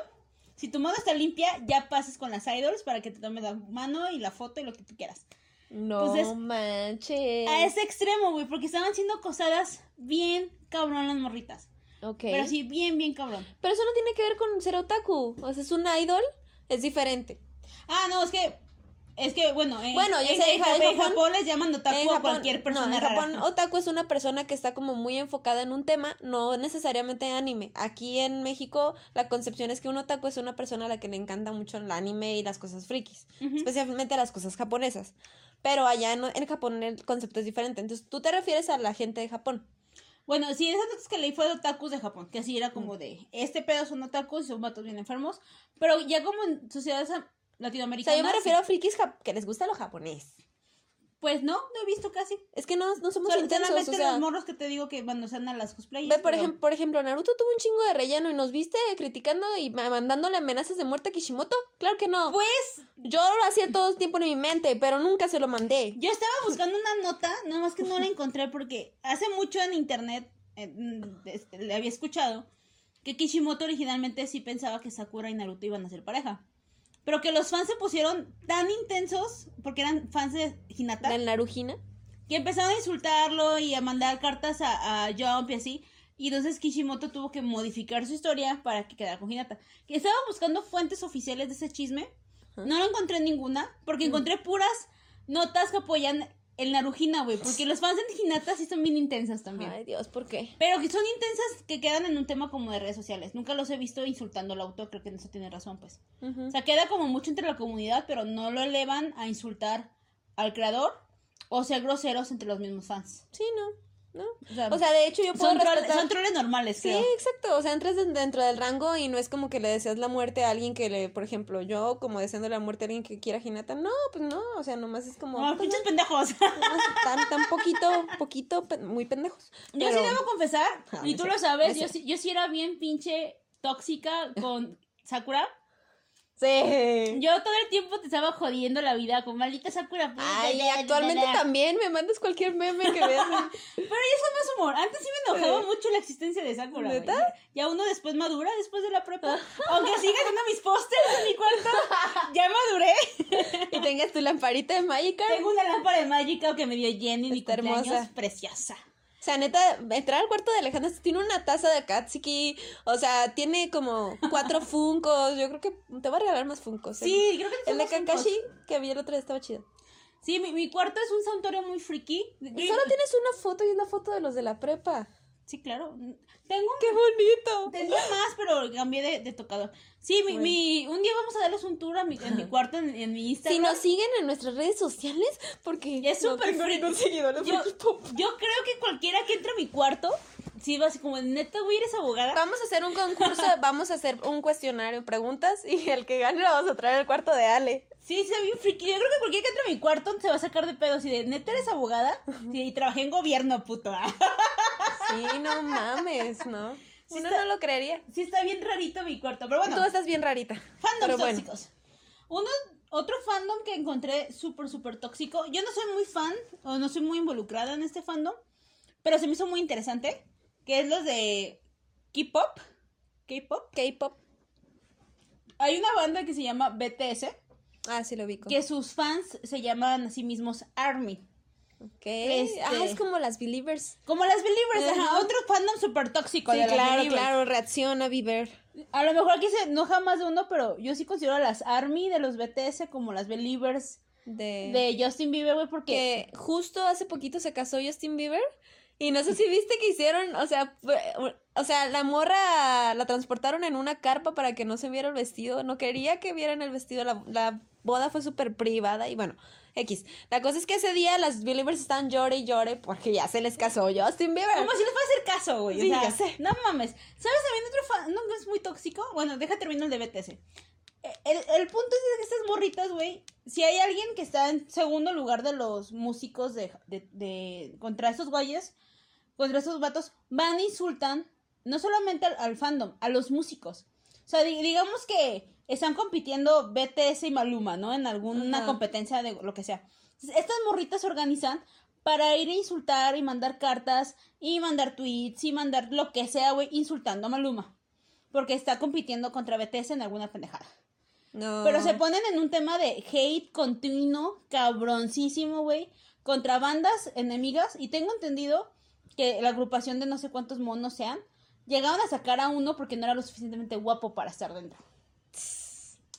B: Si tu mano está limpia, ya pases con las idols para que te tome la mano y la foto y lo que tú quieras.
C: No
B: Entonces,
C: manches.
B: A ese extremo, güey, porque estaban siendo acosadas bien cabrón las morritas.
C: Ok.
B: Pero sí, bien, bien cabrón.
C: Pero eso no tiene que ver con ser otaku. O sea, es un idol, es diferente.
B: Ah, no, es que. Es que, bueno, en,
C: Bueno, ya
B: en,
C: sé,
B: en
C: en
B: Japón,
C: Japón-
B: les llaman otaku a
C: Japón-
B: cualquier persona
C: no, en
B: rara.
C: Japón, otaku es una persona que está como muy enfocada en un tema, no necesariamente anime. Aquí en México, la concepción es que un otaku es una persona a la que le encanta mucho el anime y las cosas frikis, especialmente las cosas japonesas. Pero allá en, Japón el concepto es diferente. Entonces, tú te refieres a la gente de Japón.
B: Bueno, sí, esas notas que leí fue de otakus de Japón, que así era
C: Mm.
B: como de, este pedo son otakus y son vatos bien enfermos, pero ya como en sociedades am-
C: O
B: latinoamericanas,
C: sea, yo me refiero a frikis que les gusta lo japonés.
B: pues no, no he visto casi.
C: Es que no, no somos
B: Sol-
C: intensos,
B: solamente
C: o sea...
B: los morros que te digo que cuando sean a las cosplayers.
C: Ve, por,
B: pero-
C: ejem- por ejemplo, Naruto tuvo un chingo de relleno y nos viste criticando y ma- mandándole amenazas de muerte a Kishimoto. Claro que no.
B: Pues,
C: Yo lo hacía todo el tiempo en mi mente, pero nunca se lo mandé.
B: yo estaba buscando una nota, nada más que no la encontré porque hace mucho en internet eh, este, le había escuchado que Kishimoto originalmente sí pensaba que Sakura y Naruto iban a ser pareja. Pero que los fans se pusieron tan intensos porque eran fans de Hinata,
C: ¿Del Narujina?
B: que empezaron a insultarlo y a mandar cartas a, a Jump y así. Y entonces Kishimoto tuvo que modificar su historia para que quedara con Hinata. Que estaba buscando fuentes oficiales de ese chisme. No lo encontré ninguna, porque encontré puras notas que apoyan el Narujina, güey. Porque los fans de Hinata sí son bien intensas también.
C: Ay, Dios, ¿por qué?
B: Pero que son intensas que quedan en un tema como de redes sociales. Nunca los he visto insultando al autor, creo que en eso tiene razón, pues.
C: Ujú.
B: O sea, queda como mucho entre la comunidad, pero no lo elevan a insultar al creador o ser groseros entre los mismos fans.
C: Sí, no, no.
B: O sea,
C: O sea, de hecho yo puedo
B: son, troles,
C: respetar...
B: son troles normales,
C: Sí,
B: creo.
C: exacto. O sea, entras den- dentro del rango y no es como que le deseas la muerte a alguien que le, por ejemplo, yo como deseando la muerte a alguien que quiera Hinata. No, pues no. O sea, nomás es como.
B: No,
C: pues,
B: pinches pendejos.
C: tan, tan poquito, poquito, muy pendejos.
B: Yo
C: Pero-
B: sí debo confesar,
C: Ah,
B: y tú lo sabes, yo, sí, yo sí era bien pinche tóxica con Sakura.
C: Sí.
B: Yo todo el tiempo te estaba jodiendo la vida con maldita Sakura.
C: Ay,
B: da,
C: actualmente también me mandas cualquier meme que veas.
B: Pero ya son más humor. Antes sí me enojaba
C: Sí.
B: mucho la existencia de Sakura.
C: ¿Neta?
B: Ya uno después madura, después de la prepa. Aunque siga teniendo mis pósters en mi cuarto, ya maduré.
C: y tengas tu lamparita de Magikarp.
B: Tengo una lámpara de Magica que me dio Jenny en mi
C: hermosa.
B: Preciosa.
C: O sea, neta, entrar al cuarto de Alejandra tiene una taza de Katsuki. O sea, tiene como cuatro funcos. Yo creo que te voy a regalar más funcos.
B: Sí, creo que
C: El de Kakashi
B: juntos.
C: que vi el otro día estaba chido.
B: Sí, mi, mi cuarto es un santuario muy friki.
C: Solo tienes una foto y es la foto de los de la prepa.
B: Sí, claro. Tengo
C: ¡Qué bonito!
B: Tenía más, pero cambié de, de tocador. Sí, mi,
C: Bueno.
B: mi, un día vamos a darles un tour a mi, en mi cuarto, en, en mi
C: Si
B: Instagram.
C: nos siguen en nuestras redes sociales, porque
B: Ya es
C: no
B: súper
C: de
B: yo, yo creo que cualquiera que entre a mi cuarto, sí va así como, neta, güey, eres abogada.
C: Vamos a hacer un concurso, vamos a hacer un cuestionario, preguntas, y el que gane lo vamos a traer al cuarto de Ale.
B: Sí, se bien friki. Yo creo que cualquiera que entre a mi cuarto se va a sacar de pedo. Si de neta eres abogada, sí, y trabajé en gobierno, puto.
C: Sí, no mames, ¿no?
B: Sí
C: Uno
B: está-
C: no lo creería.
B: Sí, está bien rarito mi cuarto. Pero bueno,
C: Tú estás bien rarita.
B: fandoms
C: bueno.
B: tóxicos. Uno, otro fandom que encontré súper, súper tóxico. Yo no soy muy fan, o no soy muy involucrada en este fandom, pero se me hizo muy interesante. Que es los de K-pop. K-pop.
C: K-pop.
B: Hay una banda que se llama BTS,
C: Ah, sí lo ubico.
B: que sus fans se llaman a sí mismos ARMY.
C: Ok.
B: Este-
C: Ah, es como las Believers.
B: Como las Believers, ajá, otro fandom súper tóxico.
C: Sí,
B: de
C: claro, claro. Reacciona, Bieber.
B: A lo mejor aquí se enoja más de uno, pero yo sí considero a las ARMY de los BTS como las Believers
C: De...
B: de Justin Bieber, güey, porque...
C: que justo hace poquito se casó Justin Bieber y no sé si viste que hicieron, o sea, o sea, la morra la transportaron en una carpa para que no se viera el vestido, no quería que vieran el vestido, la, la boda fue súper privada y bueno, X. La cosa es que ese día las Believers están llore y llore porque ya se les casó Justin Bieber.
B: Como si les fuera a hacer caso, güey.
C: Sí,
B: o sea,
C: ya sé.
B: No mames. ¿Sabes también otro fan? No, es muy tóxico. Bueno, deja terminar el de BTS. Eh, El, el punto es que estas morritas, güey, si hay alguien que está en segundo lugar de los músicos de, de, de- contra estos güeyes, contra estos vatos, van e insultan no solamente al, al fandom, a los músicos. O sea, di- digamos que están compitiendo BTS y Maluma, ¿no? En alguna
C: Ajá.
B: competencia de lo que sea. Estas morritas se organizan para ir a insultar y mandar cartas y mandar tweets y mandar lo que sea, güey, insultando a Maluma. Porque está compitiendo contra BTS en alguna pendejada.
C: No.
B: Pero se ponen en un tema de hate continuo, cabroncísimo, güey, contra bandas enemigas. Y tengo entendido que la agrupación de no sé cuántos monos sean, llegaron a sacar a uno porque no era lo suficientemente guapo para estar dentro.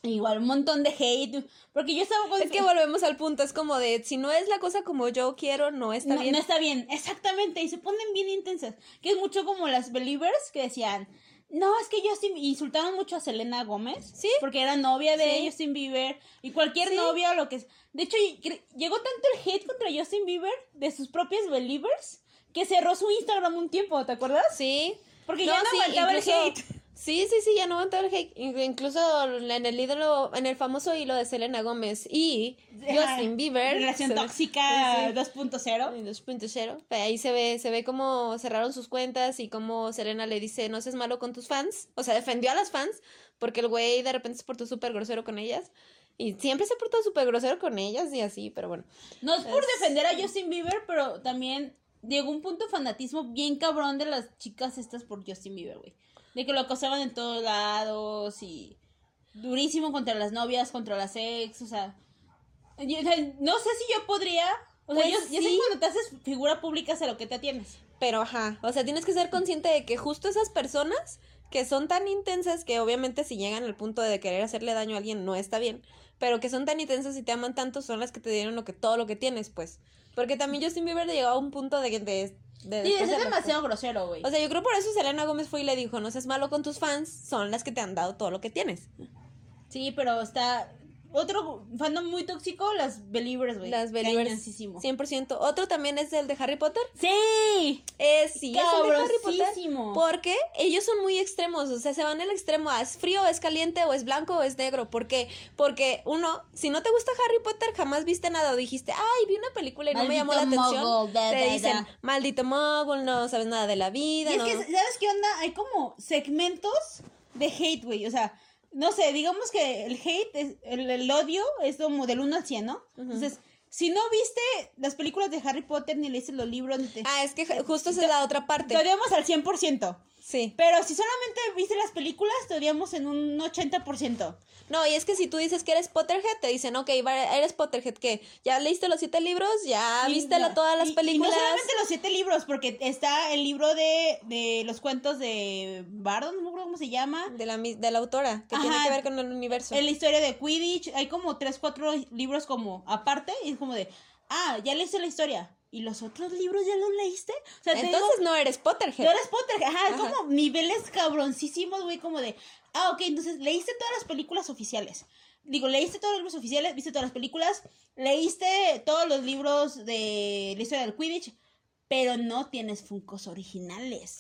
B: Igual, un montón de hate. Porque yo estaba con...
C: Es que volvemos al punto, es como de, si no es la cosa como yo quiero, no está
B: no,
C: bien.
B: no está bien, exactamente. Y se ponen bien intensas. Que es mucho como las Believers que decían... No, es que Justin insultaron mucho a Selena Gómez.
C: Sí.
B: Porque era novia de
C: Sí.
B: Justin Bieber. Y cualquier
C: Sí.
B: novia o lo que es. De hecho, llegó tanto el hate contra Justin Bieber de sus propias Believers que cerró su Instagram un tiempo, ¿te acuerdas?
C: Sí.
B: Porque ya no
C: sí,
B: aguantaba el hate.
C: Sí, sí, sí, ya no aguantaba el hate. In- Incluso en el ídolo, en el famoso hilo de Selena Gómez y Justin Bieber.
B: Relación tóxica
C: Sí,
B: 2.0.
C: sí. 2.0. Ahí se ve, se ve cómo cerraron sus cuentas y cómo Selena le dice, no seas malo con tus fans. O sea, defendió a las fans porque el güey de repente se portó súper grosero con ellas. Y siempre se portó súper grosero con ellas y así, pero bueno.
B: No es por
C: Es-
B: defender a Justin Bieber, pero también llegó un punto de fanatismo bien cabrón de las chicas estas por Justin Bieber, güey. De que lo acosaban en todos lados y durísimo contra las novias, contra las ex, o sea, yo- no sé si yo podría. O sea,
C: Pues
B: yo, yo sé
C: sí.
B: que cuando te haces figura pública a lo que te atienes.
C: Pero ajá, o sea, tienes que ser consciente de que justo esas personas que son tan intensas que obviamente si llegan al punto de querer hacerle daño a alguien no está bien, pero que son tan intensas y te aman tanto son las que te dieron lo que todo lo que tienes, pues. Porque también Justin Bieber llegó a un punto de que de, de
B: Sí, es
C: de-
B: demasiado grosero, güey.
C: O sea, yo creo por eso Selena Gómez fue y le dijo, no seas malo con tus fans, son las que te han dado todo lo que tienes.
B: Sí, pero está. Otro fandom muy tóxico, las Believers, güey.
C: Las Believers,
B: Cañoncísimo.
C: 100%. Otro también es el de Harry Potter.
B: Sí.
C: Es, sí, es el de Harry Potter. Porque ellos son muy extremos, o sea, se van al extremo, es frío, es caliente, o es blanco, o es negro. ¿Por qué? Porque uno, si no te gusta Harry Potter, jamás viste nada, o dijiste, ay, vi una película y no me llamó la atención.
B: mogul, da,
C: te
B: da,
C: dicen,
B: da.
C: maldito mogul, no sabes nada de la vida.
B: Y es que, ¿sabes qué onda? Hay como segmentos de hate, güey. O sea, no sé, digamos que el hate, es- el, el odio es como del 1 al 100, ¿no? Entonces, si no viste las películas de Harry Potter, ni leíste los libros, ni te...
C: Ah, es que justo esa es la otra parte.
B: Te odiamos al 100%.
C: Sí.
B: Pero si solamente viste las películas, te odiamos en un 80%.
C: No, y es que si tú dices que eres Potterhead, te dicen, ok, eres Potterhead, ¿qué? ¿Ya leíste los siete libros? ¿Ya
B: Y
C: viste la- todas las
B: y- y
C: películas?
B: no solamente los siete libros, porque está el libro de, de los cuentos de Bardo, no me acuerdo cómo se llama.
C: de, la, de la autora, que tiene
B: Ajá.
C: que ver con el universo.
B: En la historia de Quidditch, hay como tres, cuatro libros como aparte, y es como de, ah, ya leíste la historia. ¿Y los otros libros ya los leíste? O sea,
C: Entonces
B: digo,
C: no eres Potterhead.
B: tú eres Potter, ajá, es
C: Ajá.
B: como niveles cabroncísimos, güey, como de, ah, ok, entonces leíste todas las películas oficiales. Digo, leíste todos los libros oficiales, viste todas las películas, leíste todos los libros de la historia del Quidditch, pero no tienes Funkos originales.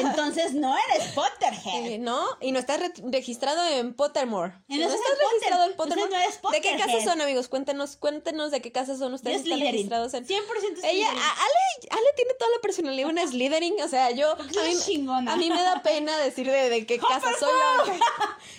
B: Entonces no eres Potterhead.
C: Eh, ¿No? Y no estás re- registrado en Pottermore.
B: No
C: no
B: estás Potter-
C: registrado en Pottermore.
B: no eres
C: ¿De qué
B: Potterhead.
C: casa son, amigos? Cuéntenos, cuéntenos de qué casa son
B: Yo
C: ustedes. Están
B: Slytherin.
C: registrados en...
B: 100%
C: Ella, a- Ale, Ale tiene toda la personalidad de una Slytherin, o sea, yo, a mí,
B: chingona.
C: a mí me da pena decir de, de qué casa soy yo.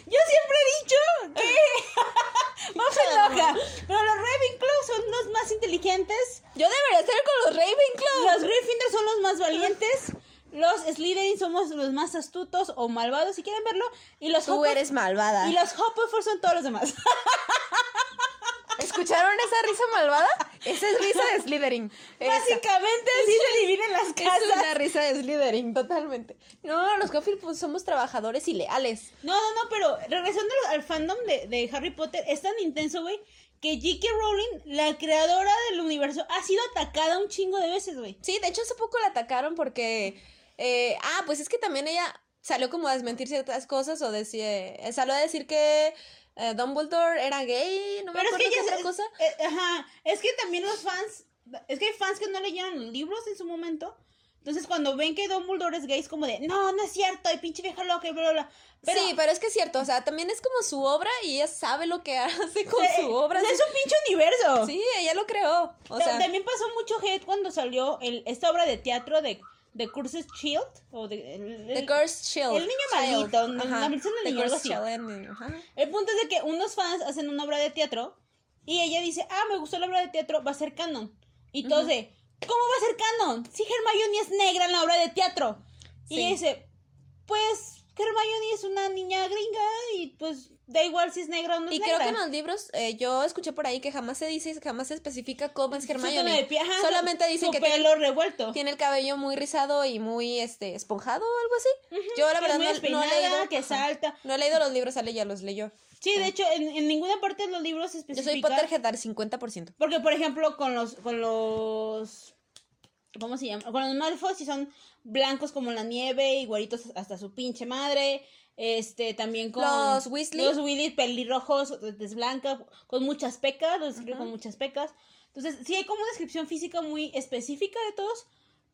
B: Yo siempre he dicho que no enoja. Pero los Ravenclaw son los más inteligentes.
C: Yo debería estar con los Ravenclaw.
B: Los Gryffindor son los más valientes. Los Slytherin somos los más astutos o malvados, si quieren verlo. Y los
C: Tú
B: Hufflepuff-
C: eres malvada.
B: Y los Hufflepuff son todos los demás.
C: ¿Escucharon esa risa malvada? Esa es risa de Slytherin. Esa.
B: Básicamente así se dividen las
C: Es
B: casas.
C: una risa de Slytherin, totalmente. No, los Hufflepuff pues, somos trabajadores y leales.
B: No, no, no, pero regresando al fandom de, de Harry Potter, es tan intenso, güey, que J.K. Rowling, la creadora del universo, ha sido atacada un chingo de veces, güey.
C: Sí, de hecho hace poco la atacaron porque... eh, ah, pues es que también ella salió como a desmentir ciertas cosas o decía, eh, salió a decir que eh, Dumbledore era gay, no me
B: Pero es
C: acuerdo
B: que
C: qué otra
B: es-
C: cosa.
B: eh, ajá, es que también los fans, es que hay fans que no leyeron los libros en su momento. Entonces cuando ven que Dumbledore es gay es como de, no, no es cierto, y pinche vieja loca y bla, bla, bla. Pero,
C: sí, pero es que es cierto, o sea, también es como su obra y ella sabe lo que hace con
B: eh,
C: su obra.
B: o sea, es un pinche universo.
C: Sí, ella lo creó. O sea,
B: También pasó mucho hate cuando salió el, esta obra de teatro de, de Curses Shield. O de, el-
C: The Cursed Shield.
B: el niño
C: Child.
B: maldito, la- versión del
C: The
B: niño,
C: Cursed. Child.
B: El punto es de que unos fans hacen una obra de teatro y ella dice, ah, me gustó la obra de teatro, va a ser canon. Y todos de, ¿cómo va a ser canon? Si Hermione es negra en la obra de teatro. Y ella dice, pues Hermione es una niña gringa y pues da igual si es negra o no es
C: Y
B: negra.
C: creo que en los libros, eh, yo escuché por ahí que jamás se dice, jamás se especifica cómo es Hermione.
B: ajá,
C: Solamente dicen que tiene,
B: pelo revuelto.
C: tiene el cabello muy rizado y muy este esponjado o algo así. Yo la verdad no, no he leído.
B: que salta.
C: No he leído los libros, Ale ya los leyó.
B: Sí, de hecho, en, en ninguna parte de los libros se
C: Yo
B: especifica.
C: soy al 50%.
B: Porque, por ejemplo, con los, con los, ¿cómo se llama? Con los Malfoy si son blancos como la nieve y güeritos hasta su pinche madre. Este, también con
C: Los Weasley.
B: Los Weasley pelirrojos, es blanca, con muchas pecas, los describe
C: Ajá.
B: con muchas pecas. Entonces, sí hay como una descripción física muy específica de todos,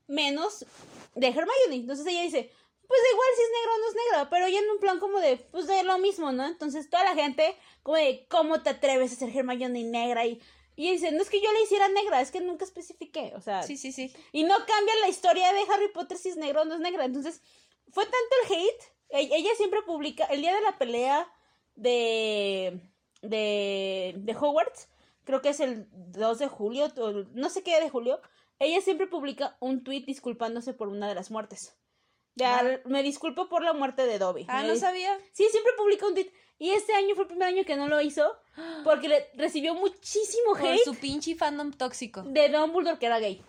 B: menos de Hermione. Entonces ella dice, pues igual si es negra o no es negra, pero ya en un plan como de, pues de lo mismo, ¿no? Entonces toda la gente, como de, ¿cómo te atreves a ser Hermione negra? Y, y dice, no es que yo la hiciera negra, es que nunca especifiqué, o sea,
C: Sí, sí, sí.
B: y no cambia la historia de Harry Potter si es negra o no es negra. Entonces, fue tanto el hate, e- ella siempre publica, el día de la pelea de, de, de Hogwarts, creo que es el 2 de julio, no sé qué día de julio, ella siempre publica un tweet disculpándose por una de las muertes. Al- me disculpo por la muerte de Dobby.
C: Ah,
B: Me
C: no
B: dis-
C: sabía.
B: Sí, siempre publica un tweet. Y este año fue el primer año que no lo hizo. Porque le recibió muchísimo
C: Por
B: hate
C: su pinche fandom tóxico.
B: de Dumbledore que era gay.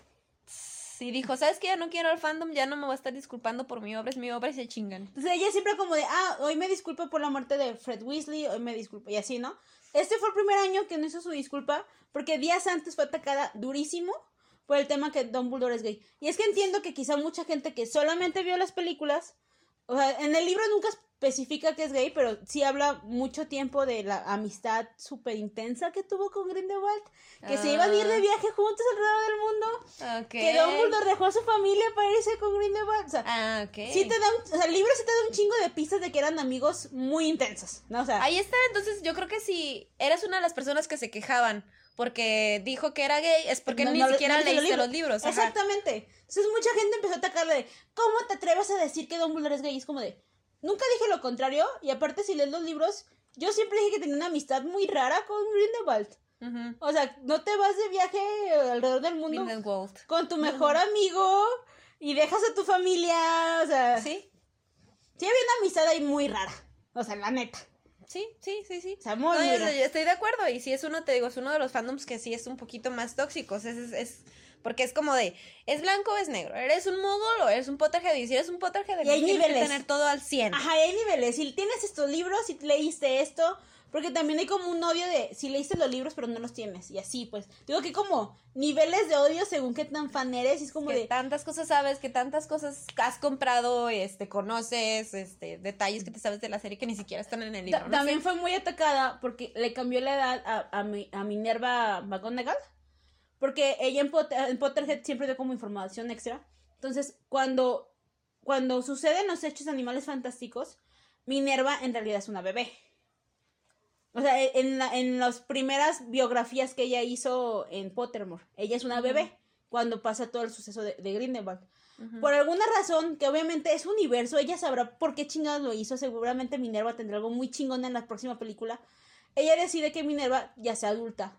C: Sí, dijo, ¿sabes qué? Ya no quiero al fandom, ya no me voy a estar disculpando por mi obra, es mi obra y se chingan.
B: Entonces ella siempre como de, ah, hoy me disculpo por la muerte de Fred Weasley, hoy me disculpo, y así, ¿no? Este fue el primer año que no hizo su disculpa, porque días antes fue atacada durísimo por el tema que Dumbledore es gay. Y es que entiendo que quizá mucha gente que solamente vio las películas, o sea, en el libro nunca especifica que es gay, pero sí habla mucho tiempo de la amistad súper intensa que tuvo con Grindelwald, que se iban a ir de
C: Ah.
B: viaje juntos alrededor del mundo,
C: Ok.
B: que Dumbledore dejó a su familia para irse con Grindelwald, o sea,
C: Ah, ok.
B: Sí te da un, o sea, el libro sí te da un chingo de pistas de que eran amigos muy intensos, ¿no? O sea,
C: Ahí está, entonces yo creo que si eres una de las personas que se quejaban porque dijo que era gay, es porque
B: no-
C: ni
B: no
C: siquiera
B: no leíste
C: los libros.
B: Exactamente. Entonces mucha gente empezó a atacarle de, ¿cómo te atreves a decir que Dumbledore es gay? Y es como de, nunca dije lo contrario, y aparte si lees los libros, yo siempre dije que tenía una amistad muy rara con Grindelwald. O sea, no te vas de viaje alrededor del mundo
C: Grindelwald.
B: con tu mejor amigo y dejas a tu familia, o sea, sí,
C: Sí,
B: había una amistad ahí muy rara, o sea, la neta.
C: Sí, sí, sí, sí.
B: O sea, muy,
C: No,
B: muy
C: yo- estoy de acuerdo. Y si es uno, te digo, es uno de los fandoms que sí es un poquito más tóxicos. Es, es, es- porque es como de, ¿es blanco o es negro? ¿Eres un mogul o eres un Potterhead? Y si eres un Potterhead,
B: Y hay
C: tienes que tener todo al 100.
B: Ajá, hay niveles. Si tienes estos libros, si leíste esto, porque también hay como un odio de si leíste los libros pero no los tienes. Y así, pues. Digo que como niveles de odio según qué tan fan eres. Y es como
C: que
B: de.
C: tantas cosas sabes, que tantas cosas has comprado, este, conoces, este, detalles que te sabes de la serie que ni siquiera están en el libro.
B: Ta-
C: no
B: también
C: sé.
B: fue muy atacada porque le cambió la edad a, a, mi- a Minerva McGonagall. Porque ella en, Potter- en Potterhead siempre dio como información extra. Entonces, cuando, cuando suceden los hechos de animales fantásticos, Minerva en realidad es una bebé. O sea, e, en, la- en las primeras biografías que ella hizo en Pottermore, ella es una bebé cuando pasa todo el suceso de, de Grindelwald. Por alguna razón, que obviamente es universo, ella sabrá por qué chingados lo hizo. Seguramente Minerva tendrá algo muy chingón en la próxima película. Ella decide que Minerva ya sea adulta.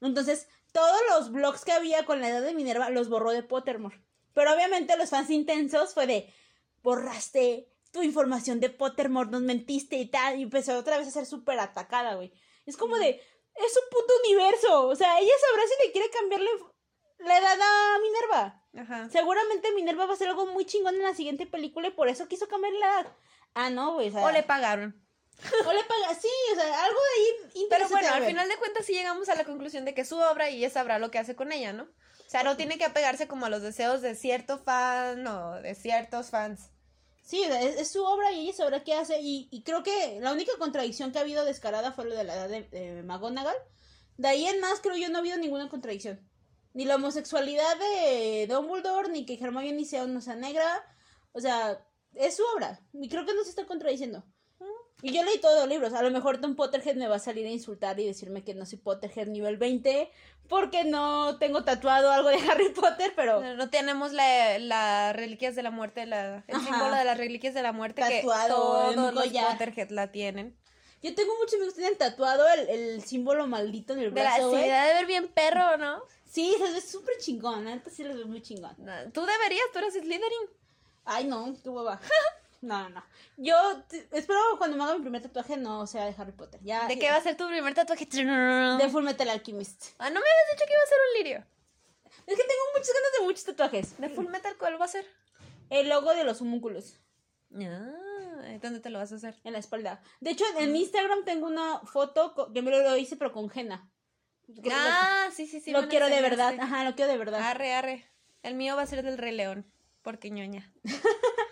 B: Entonces, todos los blogs que había con la edad de Minerva los borró de Pottermore. Pero obviamente los fans intensos fue de borraste tu información de Pottermore, nos mentiste y tal. Y empezó otra vez a ser súper atacada, güey. Es como de, es un puto universo. O sea, ella sabrá si le quiere cambiarle la edad a Minerva.
C: Ajá.
B: Seguramente Minerva va a hacer algo muy chingón en la siguiente película y por eso quiso cambiar la edad. Ah, no, güey. O, sea,
C: O le pagaron.
B: o le paga. Sí, o sea, algo de ahí
C: Pero bueno, al final de cuentas sí llegamos a la conclusión de que es su obra y ella sabrá lo que hace con ella, ¿no? O sea, no tiene que apegarse como a los deseos de cierto fan o de ciertos fans.
B: Sí, o sea, es, es su obra y ella sabrá qué hace. Y, y creo que la única contradicción que ha habido descarada fue lo de la edad de, de McGonagall. De ahí en más, creo yo, no ha habido ninguna contradicción. Ni la homosexualidad de Dumbledore, ni que Hermione sea una negra. O sea, es su obra. Y creo que no se está contradiciendo. Y yo leí todos los libros. A lo mejor Tom Potterhead me va a salir a insultar y decirme que no soy Potterhead nivel 20 porque no tengo tatuado algo de Harry Potter, pero
C: No, no tenemos la, las reliquias de la muerte, la, el
B: Ajá.
C: símbolo de las reliquias de la muerte
B: Tatuado
C: que todos los. Potterhead la tienen.
B: yo tengo muchos amigos que tienen tatuado el, el símbolo maldito en el
C: De la
B: brazo,
C: ciudad de ver bien perro, ¿no?
B: Sí, se ve súper chingón, la neta sí lo ve muy chingón.
C: No, Tú deberías, tú eres Slytherin.
B: Ay, no, qué hueva. No, no, no. Yo espero cuando me haga mi primer tatuaje no sea de Harry Potter. Ya,
C: ¿De qué va a ser tu primer tatuaje?
B: De Full Metal Alchemist.
C: Ah, no me habías dicho que iba a ser un lirio.
B: Es que tengo muchas ganas de muchos tatuajes.
C: ¿De Full Metal cuál va a ser?
B: El logo de los homúnculos
C: Ah, ¿dónde te lo vas a hacer?
B: en la espalda. De hecho, en mi Instagram tengo una foto que me lo, hice, pero con lo-
C: Ah, sí, sí, sí.
B: lo quiero de verdad. Ajá, lo quiero de verdad.
C: Arre, arre. El mío va a ser del Rey León. Porque ñoña.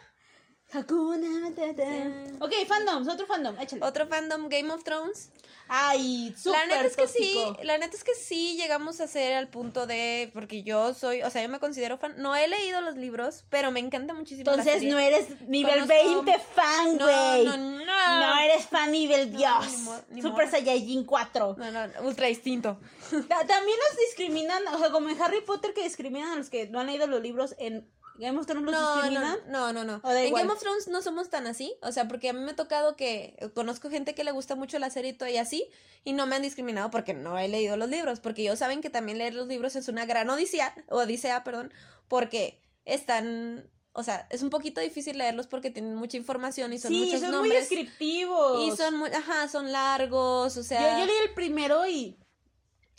B: Hakuna Matata.
C: Sí.
B: Ok, fandoms, otro fandom, échale.
C: Otro fandom, Game of Thrones.
B: Ay, súper
C: La neta es que sí, la neta es que sí llegamos a ser al punto de, porque yo soy, o sea, yo me considero fan, no he leído los libros, pero me encanta muchísimo la
B: Entonces
C: serie.
B: no eres nivel
C: Conozco-
B: 20 fan,
C: no,
B: güey.
C: no, no,
B: No eres fan nivel
C: No,
B: Dios.
C: ni modo, ni
B: Super. Saiyajin 4.
C: No, no, ultra distinto.
B: Ta- También los discriminan, o sea, como en Harry Potter que discriminan a los que no han leído los libros, en Game of Thrones los
C: No,
B: discriminan.
C: no, no, no, no.
B: ¿O da
C: En
B: igual?
C: Game of Thrones no somos tan así, o sea, porque a mí me ha tocado que conozco gente que le gusta mucho la serie y todo y así, y no me han discriminado porque no he leído los libros, porque ellos saben que también leer los libros es una gran odisea, odisea, perdón, porque están o sea, es un poquito difícil leerlos porque tienen mucha información y son
B: sí,
C: muchos
B: son muy descriptivos.
C: y son muy, ajá, son largos, o
B: Yo,
C: sea,
B: yo leí el primero y.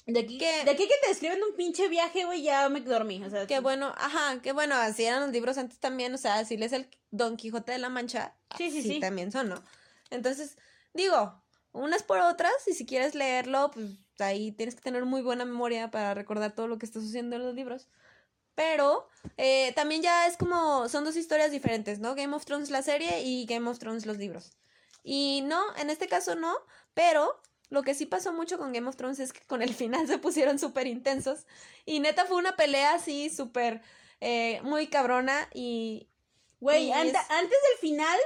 B: De aquí,
C: ¿Qué?
B: de aquí que te describen un pinche viaje, güey, ya me dormí. O sea,
C: qué bueno, ajá, qué bueno, así eran los libros antes también, o sea, si lees el Don Quijote de la Mancha,
B: Sí, sí,
C: así
B: sí.
C: también son, ¿no? Entonces, digo, unas por otras, y si quieres leerlo, pues ahí tienes que tener muy buena memoria para recordar todo lo que está sucediendo en los libros. Pero eh, también ya es como, son dos historias diferentes, ¿no? Game of Thrones la serie y Game of Thrones los libros. Y no, en este caso no, pero lo que sí pasó mucho con Game of Thrones es que con el final se pusieron súper intensos. Y neta fue una pelea así súper, eh, muy cabrona y...
B: Güey,
C: es-
B: antes del final,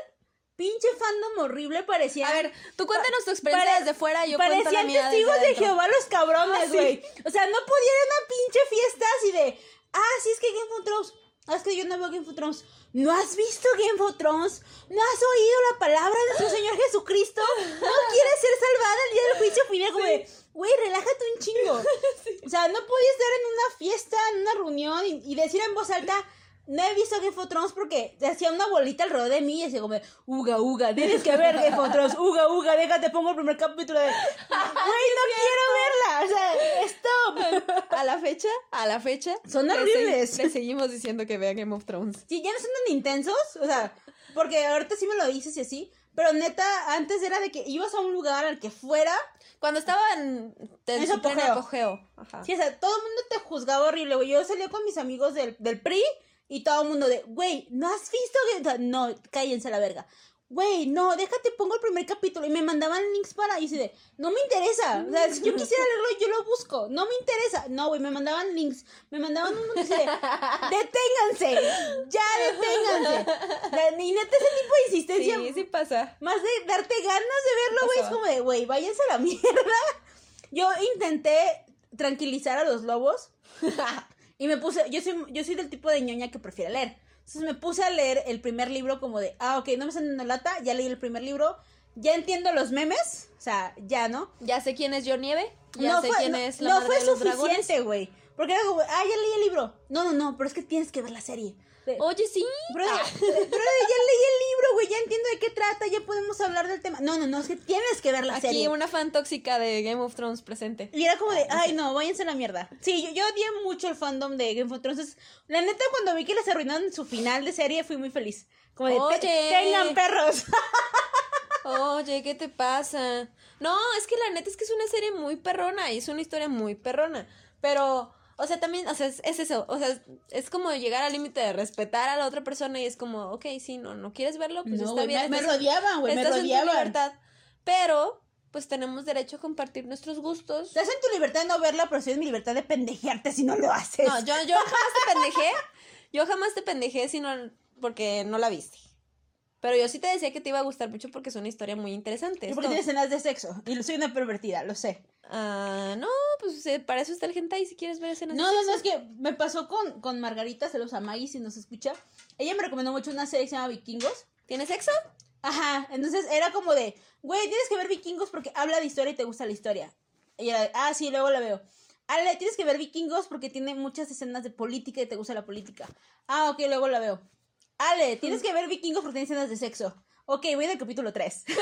B: pinche fandom horrible parecía.
C: A ver, tú cuéntanos tu experiencia desde fuera, yo cuento la
B: Parecían
C: mía desde
B: testigos de. Jehová los cabrones,
C: Ah, sí.
B: güey. O sea, no a una pinche fiesta así de. Ah, sí, es que Game of Thrones. Ah, es que yo no veo Game of Thrones. ¿No has visto Game of Thrones? ¿No has oído la palabra de nuestro Señor Jesucristo? ¿No quieres ser salvada el día del juicio final? Como de, güey, relájate un chingo. O sea, no podía estar en una fiesta, en una reunión y, y decir en voz alta. No he visto Game of Thrones porque hacía una bolita alrededor de mí y decía como, uga, uga, tienes que ver Game of Thrones, uga, uga, déjate, pongo el primer capítulo de, güey, no quiero verla, o sea, stop.
C: A la fecha, a la fecha.
B: Son
C: le
B: horribles.
C: Le seguimos diciendo que vea Game of Thrones.
B: Sí, ya no son tan intensos, o sea, porque ahorita sí me lo dices y así, pero neta, antes era de que ibas a un lugar al que fuera,
C: Cuando estaba en, En su
B: apogeo.
C: apogeo. Ajá.
B: sí, o sea, todo el mundo te juzgaba horrible, güey, yo salía con mis amigos del, del PRI y todo el mundo de, güey, ¿no has visto? que-?" No, cállense a la verga. Güey, no, déjate, pongo el primer capítulo. Y me mandaban links para. Y así de, no me interesa. O sea, si yo quisiera leerlo, yo lo busco. No me interesa. No, güey, me mandaban links. Me mandaban un montón de, deténganse. Ya, deténganse. La- Y neta, ese tipo de insistencia.
C: Sí, sí pasa.
B: Más de darte ganas de verlo, güey. Es como de, güey, váyanse a la mierda. Yo intenté tranquilizar a los lobos. y me puse. Yo soy, yo soy del tipo de ñoña que prefiere leer. Entonces me puse a leer el primer libro como de, ah, ok, no me están dando lata. Ya leí el primer libro. Ya entiendo los memes. O sea, ya, ¿no?
C: Ya sé quién es John Nieve. Ya
B: no
C: sé
B: fue,
C: quién
B: no,
C: es la
B: no
C: madre
B: fue
C: de los dragones.
B: suficiente, güey. Porque ah, ya leí el libro. No, no, no, pero es que tienes que ver la serie. De-
C: Oye, sí.
B: Brother,
C: Ah.
B: brother, ya leí el libro, güey, ya entiendo de qué trata, ya podemos hablar del tema. No, no, no, es que tienes que ver la
C: Aquí
B: serie.
C: una fan tóxica de Game of Thrones presente.
B: Y era como de, ay, no, váyanse a la mierda. Sí, yo, yo odié mucho el fandom de Game of Thrones. Entonces, la neta, cuando vi que les arruinaron su final de serie, fui muy feliz. Como de, "Te-
C: Oye.
B: tengan perros.
C: Oye, ¿qué te pasa? No, es que la neta es que es una serie muy perrona y es una historia muy perrona. Pero, o sea, también, o sea, es, es eso. O sea, es como llegar al límite de respetar a la otra persona y es como, ok, sí, no, no quieres verlo, pues
B: No,
C: está bien.
B: me, me
C: estás-
B: rodeaban, güey, me rodeaban.
C: libertad. Pero, pues tenemos derecho a compartir nuestros gustos.
B: Estás en tu libertad de no verla, pero sí es mi libertad de pendejearte si no lo haces.
C: No, yo, yo jamás te pendejé. Yo jamás te pendejé sino porque no la viste. Pero yo sí te decía que te iba a gustar mucho porque es una historia muy interesante.
B: Y porque tiene escenas de sexo. Y soy una pervertida, lo sé.
C: Ah, no, pues eh, para eso está el hentai si quieres ver escenas.
B: No,
C: de
B: no,
C: sexo.
B: no, es que me pasó con, con Margarita, se los Maggie si nos escucha. Ella me recomendó mucho una serie que se llama Vikingos.
C: ¿Tienes sexo?
B: Ajá, entonces era como de, güey, tienes que ver Vikingos porque habla de historia y te gusta la historia. Y era, de, ah, sí, luego la veo. Ale, tienes que ver Vikingos porque tiene muchas escenas de política y te gusta la política. Ah, ok, luego la veo. Ale, tienes que ver Vikingos porque tiene escenas de sexo. Ok, voy del capítulo 3.
C: ¿Y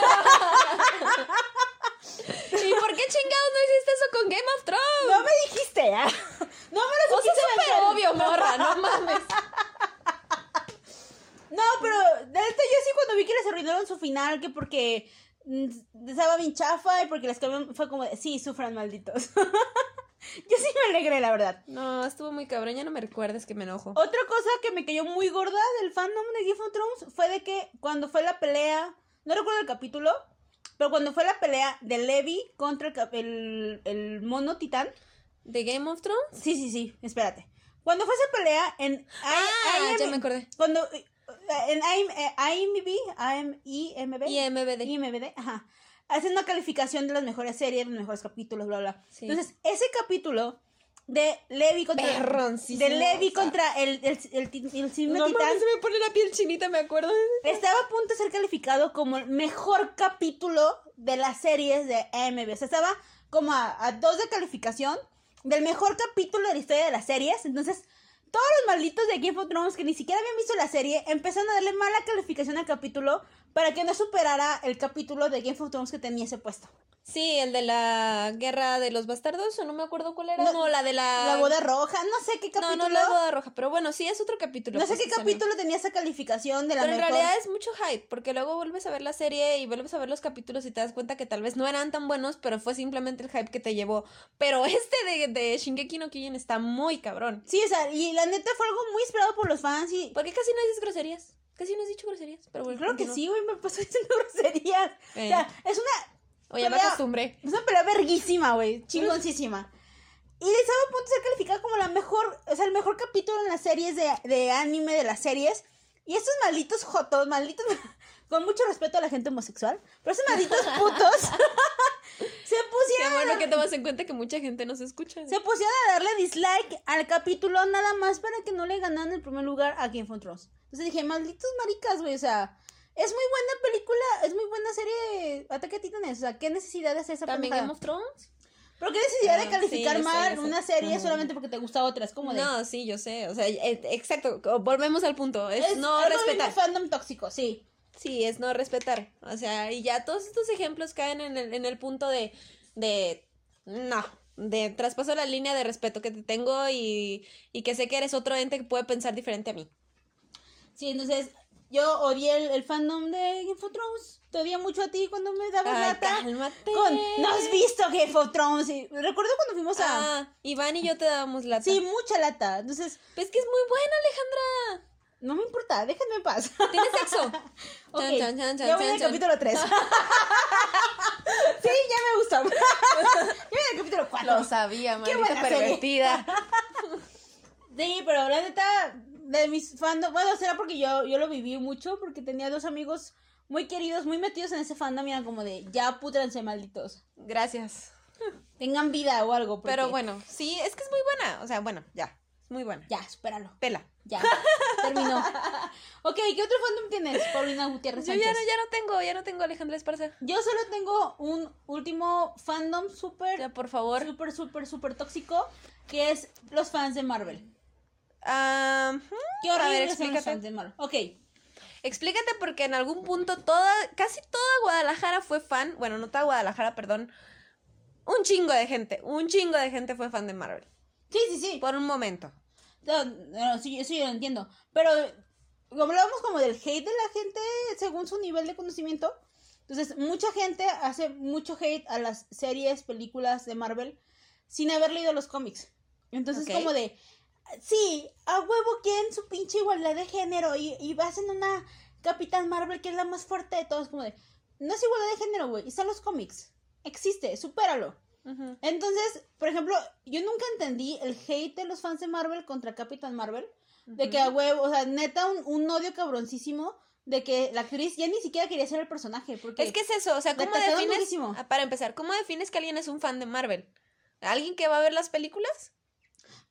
C: por qué chingados no hiciste eso con Game of Thrones?
B: No me dijiste, ¿ah? No me lo
C: O
B: supiste
C: es súper obvio, morra, no mames.
B: No, pero de neta yo sí cuando vi que les arruinaron su final, que porque mm, estaba bien chafa y porque les cambiaron, fue como de, sí, sufran malditos. yo sí me alegré, la verdad.
C: No, estuvo muy cabrón, ya no me recuerdes que me enojo.
B: Otra cosa que me cayó muy gorda del fandom de Game of Thrones fue de que cuando fue la pelea, no recuerdo el capítulo, pero cuando fue la pelea de Levi contra el, el, el mono titán,
C: ¿De Game of Thrones?
B: sí, sí, sí, espérate. Cuando fue esa pelea en...
C: Ah, ya me acordé.
B: Cuando... eh, En IM, eh, IMB,
C: IMBD.
B: IMBD, ajá. Hacen una calificación de las mejores series, los mejores capítulos, bla, bla.
C: Sí.
B: Entonces, ese capítulo de Levi contra... De Levi
C: o sea.
B: contra el, el, el, el simio
C: No
B: titán.
C: se me pone la piel chinita, me acuerdo.
B: Estaba a punto de ser calificado como el mejor capítulo de las series de AMB. O sea, estaba como a, a dos de calificación del mejor capítulo de la historia de las series. Entonces, todos los malditos de Game of Thrones que ni siquiera habían visto la serie empezaron a darle mala calificación al capítulo para que no superara el capítulo de Game of Thrones que tenía ese puesto.
C: Sí, el de la guerra de los bastardos, o no me acuerdo cuál era.
B: No,
C: No, la de la.
B: La boda roja, no sé qué
C: No,
B: capítulo.
C: no la boda roja, pero bueno, sí es otro capítulo.
B: No sé
C: pues,
B: qué
C: salió.
B: capítulo tenía esa calificación de la
C: Pero en realidad es mucho hype, porque luego vuelves a ver la serie y vuelves a ver los capítulos y te das cuenta que tal vez no eran tan buenos, pero fue simplemente el hype que te llevó. Pero este de, de Shingeki no Kyojin está muy cabrón.
B: Sí, o sea, y la neta fue algo muy esperado por los fans y
C: Porque casi no dices groserías. Casi no has dicho groserías, pero bueno.
B: creo que sí, güey, me pasó diciendo groserías.
C: Eh.
B: O sea, es una
C: O ya me
B: pelea-
C: acostumbré.
B: Es una pelea verguísima, güey. Chingoncísima. Y estaba a punto de ser calificada como la mejor, o sea, el mejor capítulo en las series de, de anime de las series. Y estos malditos jotos, malditos, con mucho respeto a la gente homosexual, pero esos malditos putos se
C: Qué
B: pusieron,
C: bueno que tomas en cuenta que mucha gente nos escucha.
B: se pusieron a darle dislike al capítulo nada más para que no le ganaran el primer lugar a Game of Thrones. Entonces dije, malditos maricas, güey, o sea, es muy buena película, es muy buena serie Ataque a Titanes, o sea, ¿qué necesidad de hacer esa
C: ¿También? Game of Thrones?
B: ¿Pero qué necesidad
C: Ah,
B: de calificar
C: sí, yo sé,
B: mal
C: sé.
B: una serie solamente porque te gusta otra? Es como de...
C: No, sí, yo sé. O sea, eh, exacto. Volvemos al punto. Es,
B: es
C: no respetar.
B: un fandom tóxico, sí.
C: Sí, es no respetar. O sea, y ya todos estos ejemplos caen en el, en el punto de, de, no, de traspaso la línea de respeto que te tengo y, y que sé que eres otro ente que puede pensar diferente a mí.
B: Sí, entonces yo odié el, el fandom de Game of Thrones. Te odié mucho a ti cuando me dabas
C: Ay,
B: lata.
C: cálmate.
B: Con, no has visto Game of Thrones. Y recuerdo cuando fuimos a...
C: Ah, Iván y yo te dábamos lata.
B: Sí, mucha lata. Entonces,
C: Pues que es muy buena, Alejandra.
B: No me importa, déjenme en paz.
C: ¿Tienes sexo?
B: Ok,
C: Chan, chan, chan,
B: ya voy
C: chan.
B: capítulo 3. sí, ya me gustó. ya voy el capítulo 4.
C: Lo sabía, maldita pervertida.
B: Sí, pero la neta, de mis fandom, bueno, será porque yo, yo lo viví mucho, porque tenía dos amigos muy queridos, muy metidos en ese fandom, eran como de, ya pútranse, malditos.
C: Gracias.
B: Tengan vida o algo. porque-
C: Pero bueno, sí, es que es muy buena. O sea, bueno, ya. Es muy buena.
B: Ya, espéralo.
C: Pela.
B: Ya, terminó. ok, ¿qué otro fandom tienes, Paulina Gutiérrez
C: Yo ya no, ya no tengo, ya no tengo Alejandra Esparza.
B: Yo solo tengo un último fandom súper,
C: Ya, por favor.
B: súper, súper, súper tóxico, que es los fans de Marvel.
C: Ah,
B: Qué
C: a ver,
B: los
C: explícate.
B: fans de Marvel. Ok,
C: Explícate porque en algún punto toda, casi toda Guadalajara fue fan. Bueno, no toda Guadalajara, perdón. Un chingo de gente, un chingo de gente fue fan de Marvel.
B: sí, sí, sí.
C: Por un momento.
B: No, no, sí, eso yo lo entiendo. Pero como hablamos como del hate de la gente según su nivel de conocimiento. Entonces, mucha gente hace mucho hate a las series, películas de Marvel sin haber leído los cómics. Entonces,
C: Ok.
B: como de, sí, a huevo quieren su pinche igualdad de género y, y hacen una Capitán Marvel que es la más fuerte de todos. Como de, no es igualdad de género, güey, están los cómics. Existe, supéralo. Entonces, por ejemplo, yo nunca entendí el hate de los fans de Marvel contra Capitán Marvel. De que a huevo, o sea, neta, un, un odio cabroncísimo de que la actriz ya ni siquiera quería ser el personaje. Porque
C: Es que es eso, o sea, ¿cómo defines?
B: durísimo.
C: ah, Para empezar, ¿cómo defines que alguien es un fan de Marvel? ¿Alguien que va a ver las películas?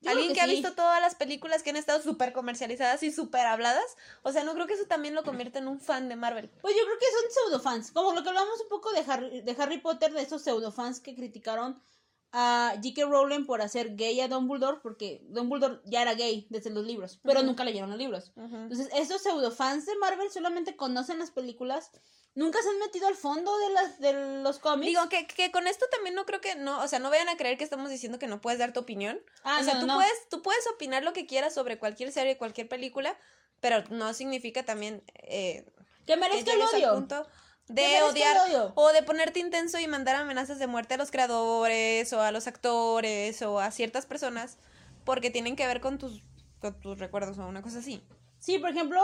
C: ¿Alguien
B: que
C: que, ha visto todas las películas que han estado súper comercializadas y súper habladas? O sea, no creo que eso también lo convierta en un fan de Marvel.
B: Pues yo creo que son pseudofans. Como lo que hablamos un poco de Harry, de Harry Potter, de esos pseudofans que criticaron a J.K. Rowling por hacer gay a Dumbledore, porque Dumbledore ya era gay desde los libros, pero
C: Ujú.
B: nunca leyeron los libros.
C: Ujú.
B: Entonces, esos pseudofans de Marvel solamente conocen las películas, nunca se han metido al fondo de, las, de los cómics.
C: Digo que, que con esto también no creo que no, o sea, no vayan a creer que estamos diciendo que no puedes dar tu opinión.
B: Ah,
C: o sea,
B: no,
C: tú
B: no.
C: puedes, tú puedes opinar lo que quieras sobre cualquier serie, cualquier película, pero no significa también eh,
B: que merezca el odio.
C: punto de odiar
B: odio.
C: o de ponerte intenso y mandar amenazas de muerte a los creadores o a los actores o a ciertas personas porque tienen que ver con tus con tus recuerdos o una cosa así.
B: Sí, por ejemplo,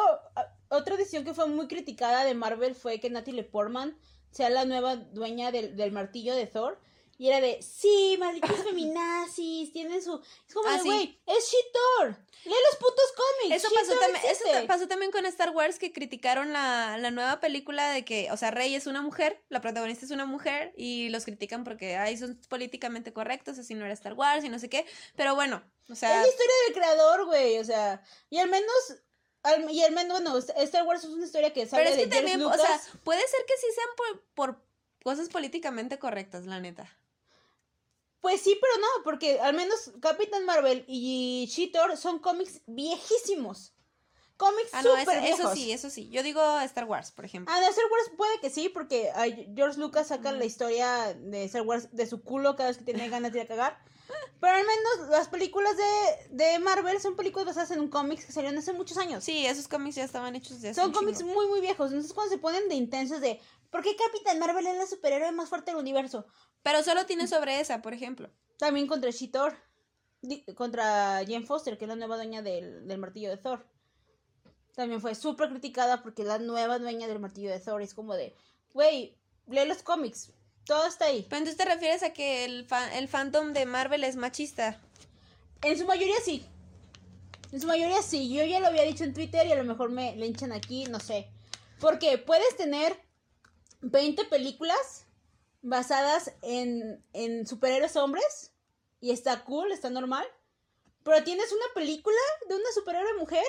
B: otra decisión que fue muy criticada de Marvel fue que Natalie Portman sea la nueva dueña del, del martillo de Thor. Y era de, sí, malditos feminazis, tienen su... Es como
C: Ah,
B: de,
C: sí.
B: güey, es She-Thor. Lee los putos cómics.
C: Eso pasó, también, eso
B: existe".
C: ta- pasó también con Star Wars que criticaron la, la nueva película de que, o sea, Rey es una mujer, la protagonista es una mujer y los critican porque, ay, son políticamente correctos, así no era Star Wars y no sé qué, pero bueno, o
B: Es
C: sea,
B: la historia del creador, güey, o sea, y al menos... al- y al menos, bueno, Star Wars es una historia que sale
C: pero es que también, o sea, puede ser que sí sean por, por cosas políticamente correctas, la neta.
B: Pues sí, pero no, porque al menos Capitán Marvel y She-Thor son cómics viejísimos. Cómics
C: Ah, no, eso,
B: súper viejos.
C: eso sí, eso sí. Yo digo Star Wars, por ejemplo.
B: Ah, de Star Wars puede que sí, porque George Lucas saca la historia de Star Wars de su culo cada vez que tiene ganas de ir a cagar. Pero al menos las películas de, de Marvel son películas basadas en un cómics que salieron hace muchos años.
C: Sí, esos cómics ya estaban hechos desde hace
B: Son cómics muy, muy viejos. Entonces, cuando se ponen de intensos de ¿por qué Capitán Marvel es la superhéroe más fuerte del universo?
C: Pero solo tiene sobre esa, por ejemplo.
B: También contra She-Thor. Contra Jane Foster, que es la nueva dueña del, del martillo de Thor. También fue súper criticada porque la nueva dueña del martillo de Thor es como de, güey, lee los cómics. Todo está ahí.
C: Pero entonces te refieres a que el, fa- el fandom de Marvel es machista.
B: En su mayoría sí. En su mayoría sí. Yo ya lo había dicho en Twitter y a lo mejor me le hinchan aquí, no sé. Porque puedes tener 20 películas basadas en, en superhéroes hombres y está cool, está normal. Pero tienes una película de una superhéroe mujer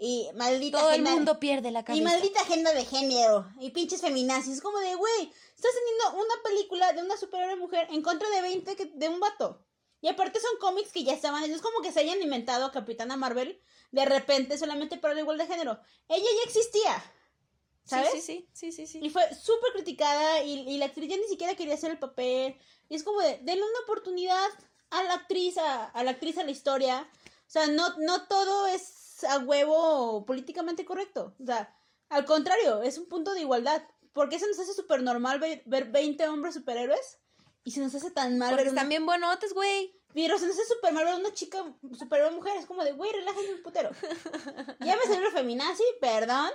B: y maldita
C: Todo el
B: agenda-
C: mundo pierde la cabeza.
B: y maldita agenda de género y pinches feminazis. Es como de, güey, estás teniendo una película de una superhéroe mujer en contra de 20 que- de un vato. Y aparte son cómics que ya estaban, es como que se hayan inventado a Capitana Marvel de repente solamente para la igualdad de género. Ella ya existía, ¿sabes?
C: Sí, sí, sí, sí, sí,
B: Y fue súper criticada y, y la actriz ya ni siquiera quería hacer el papel. Y es como de, denle una oportunidad a la actriz, a, a la actriz, a la historia. O sea, no, no todo es a huevo políticamente correcto. O sea, al contrario, es un punto de igualdad. Porque se nos hace súper normal ver, ver 20 hombres superhéroes y se nos hace tan mal
C: Porque
B: ver una...
C: están bien buenotes, güey.
B: Pero se nos hace súper mal ver una chica superhéroe mujer. Es como de, güey, relájense un putero. ya me salió feminazi, perdón.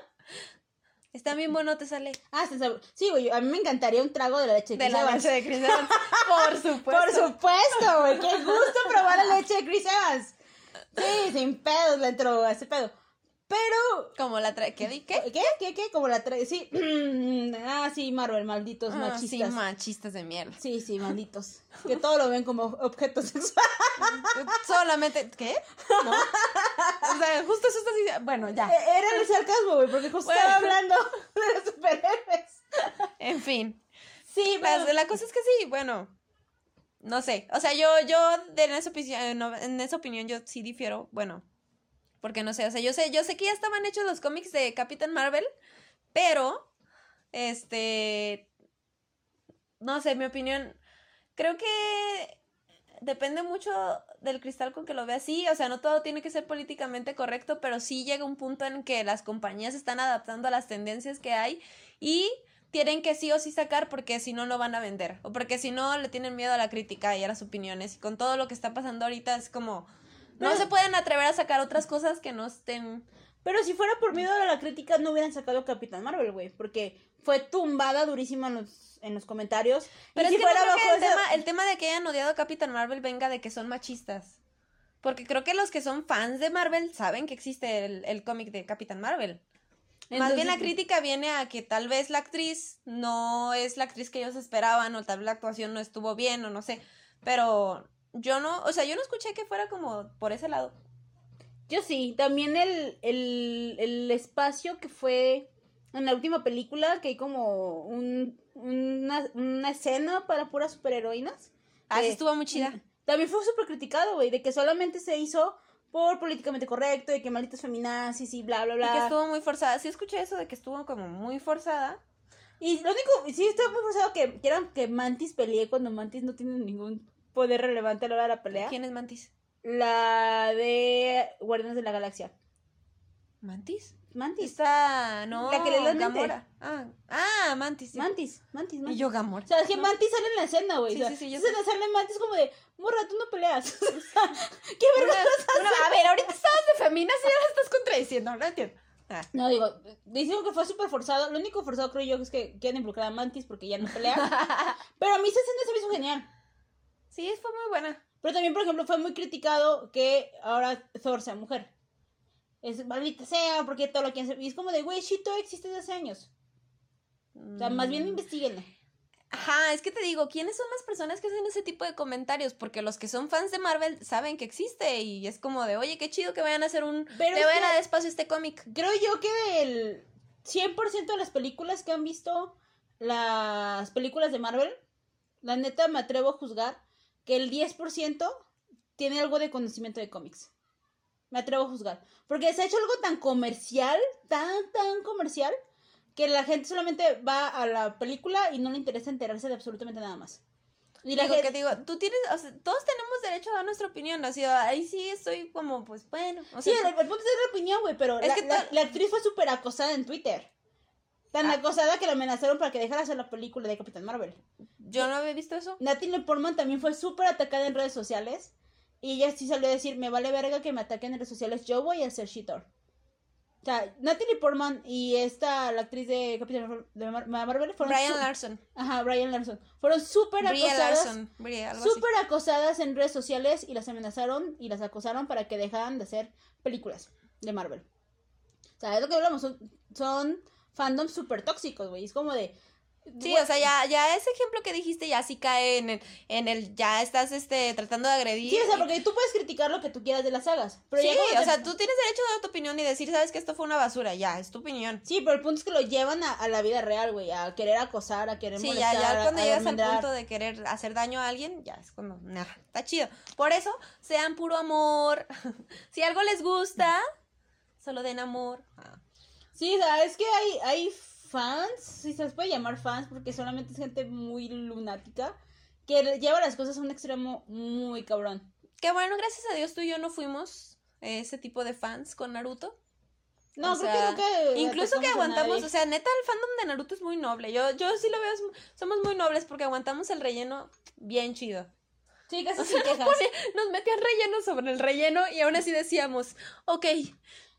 C: Están bien buenotes, Ale.
B: Ah, se sabe- sí, güey, a mí me encantaría un trago de la leche
C: De
B: Chris
C: la
B: Evans.
C: leche de Chris Evans. Por supuesto.
B: Por supuesto, güey. Qué gusto probar la leche de Chris Evans. Sí, sin pedos le entró a ese pedo. Pero.
C: Como la trae. ¿Qué? ¿Qué?
B: ¿Qué? ¿Qué? ¿Qué? Como la trae. Sí. ah, sí, Marvel, malditos
C: Ah,
B: machistas.
C: sí, machistas de mierda.
B: Sí, sí, malditos. Que todo lo ven como objeto sexual.
C: Solamente. ¿Qué? ¿No? O sea, justo eso. Bueno, ya.
B: E- Era el sarcasmo, güey, porque justo
C: Bueno.
B: estaba hablando de los superhéroes.
C: En fin.
B: Sí,
C: La,
B: pero.
C: la cosa es que sí, bueno. No sé. O sea, yo, yo en esa, opinión, en esa opinión, yo sí difiero. Bueno. Porque no sé. O sea, yo sé, yo sé que ya estaban hechos los cómics de Capitán Marvel. Pero. Este. No sé, mi opinión. Creo que depende mucho del cristal con que lo veas. Sí, o sea, no todo tiene que ser políticamente correcto, pero sí llega un punto en que las compañías están adaptando a las tendencias que hay y tienen que sí o sí sacar porque si no, no van a vender. O porque si no, le tienen miedo a la crítica y a las opiniones. Y con todo lo que está pasando ahorita es como... No se pueden atrever a sacar otras cosas que no estén...
B: Pero si fuera por miedo a la crítica, no hubieran sacado Capitán Marvel, güey. Porque fue tumbada durísima en los, en los comentarios.
C: Pero
B: y
C: es
B: si
C: que no
B: fuera
C: creo que
B: bajo
C: el,
B: esa-
C: tema, el tema de que hayan odiado a Capitán Marvel venga de que son machistas. Porque creo que los que son fans de Marvel saben que existe el, el cómic de Capitán Marvel. Más bien la crítica viene a que tal vez la actriz no es la actriz que ellos esperaban o tal vez la actuación no estuvo bien o no sé. Pero yo no, o sea, yo no escuché que fuera como por ese lado.
B: Yo sí, también el, el, el espacio que fue en la última película, que hay como un, una, una escena para puras superheroínas.
C: Ah, sí estuvo muy chida.
B: También fue súper criticado, güey, de que solamente se hizo por políticamente correcto y que malditos feminazis y bla, bla,
C: Y
B: bla.
C: que estuvo muy forzada. Sí escuché eso de que estuvo como muy forzada.
B: Y lo único, sí, estaba muy forzado que quieran que Mantis pelee cuando Mantis no tiene ningún poder relevante a la hora de la pelea.
C: ¿Quién es Mantis?
B: La de Guardianes de la Galaxia.
C: ¿Mantis?
B: Mantis.
C: Está, no,
B: La que le da.
C: Gamora. Ah, ah, Mantis. sí.
B: Mantis, Mantis, Mantis.
C: Y yo Gamora.
B: O sea, es que
C: No.
B: Mantis sale en la escena, güey.
C: Sí,
B: o sea,
C: sí, sí, yo
B: sale Mantis como de, morra, tú no peleas. ¿Qué verga?
C: A ver, ahorita estabas de feminas y ahora estás contradiciendo, no entiendo. Ah,
B: No, digo, dicen que fue súper forzado. Lo único forzado creo yo es que quieren involucrar a Mantis porque ya no pelea. Pero a mí esa escena se me hizo genial.
C: Sí, fue muy buena.
B: Pero también, por ejemplo, fue muy criticado que ahora Thor sea mujer. Es maldita sea, porque todo lo que hace. Y es como de, güey, Shito existe desde hace años. O sea, más bien
C: Mm.
B: investiguen.
C: Ajá, es que te digo, ¿quiénes son las personas que hacen ese tipo de comentarios? Porque los que son fans de Marvel saben que existe y es como de, oye, qué chido que vayan a hacer un...
B: Pero es
C: vayan a
B: que-
C: dar espacio a este cómic.
B: Creo yo que del 100% de las películas que han visto las películas de Marvel, la neta me atrevo a juzgar que el 10% tiene algo de conocimiento de cómics. Me atrevo a juzgar. Porque se ha hecho algo tan comercial, tan, tan comercial, que la gente solamente va a la película y no le interesa enterarse de absolutamente nada más.
C: Y la gente... que digo, tú tienes, o sea, todos tenemos derecho a dar nuestra opinión, así, ahí sí estoy como, pues bueno.
B: O sea, sí, el, punto es la opinión, güey, pero la, la, actriz fue súper acosada en Twitter. Tan ah. acosada que la amenazaron para que dejara hacer la película de Capitán Marvel.
C: Yo no había visto eso.
B: Natalie Portman también fue súper atacada en redes sociales. Y ella sí salió a decir, me vale verga que me ataquen en redes sociales, yo voy a ser shitter. O sea, Natalie Portman y esta, la actriz de Capitán de Marvel,
C: fueron... Brian Larson.
B: Ajá, Brian Larson. Fueron súper acosadas. Súper acosadas en redes sociales y las amenazaron y las acosaron para que dejaran de hacer películas de Marvel. O sea, es lo que hablamos, son, son fandoms súper tóxicos, güey. Es como de,
C: Sí, o sea, ya, ya ese ejemplo que dijiste ya sí cae en el, en el, ya estás este tratando de agredir.
B: Sí, o sea, porque tú puedes criticar lo que tú quieras de las sagas. Pero
C: sí, o sea, tú tienes derecho a dar tu opinión y decir, sabes que esto fue una basura, ya, es tu opinión.
B: Sí, pero el punto es que lo llevan a, la vida real, güey, a querer acosar, a querer
C: sí, molestar. Sí, ya, ya cuando llegas al punto de querer hacer daño a alguien, ya es cuando, nah, está chido. Por eso, sean puro amor. si algo les gusta, solo den amor.
B: Sí, o sea, es que hay, hay fans, si se les puede llamar fans, porque solamente es gente muy lunática, que lleva las cosas a un extremo muy cabrón.
C: Que bueno, gracias a Dios tú y yo no fuimos ese tipo de fans con Naruto.
B: No, creo que
C: Incluso que aguantamos, o sea, neta, el fandom de Naruto es muy noble. Yo, yo sí lo veo, somos muy nobles porque aguantamos el relleno bien chido.
B: Sí, casi sin quejas.
C: Nos metían relleno sobre el relleno y aún así decíamos, ok,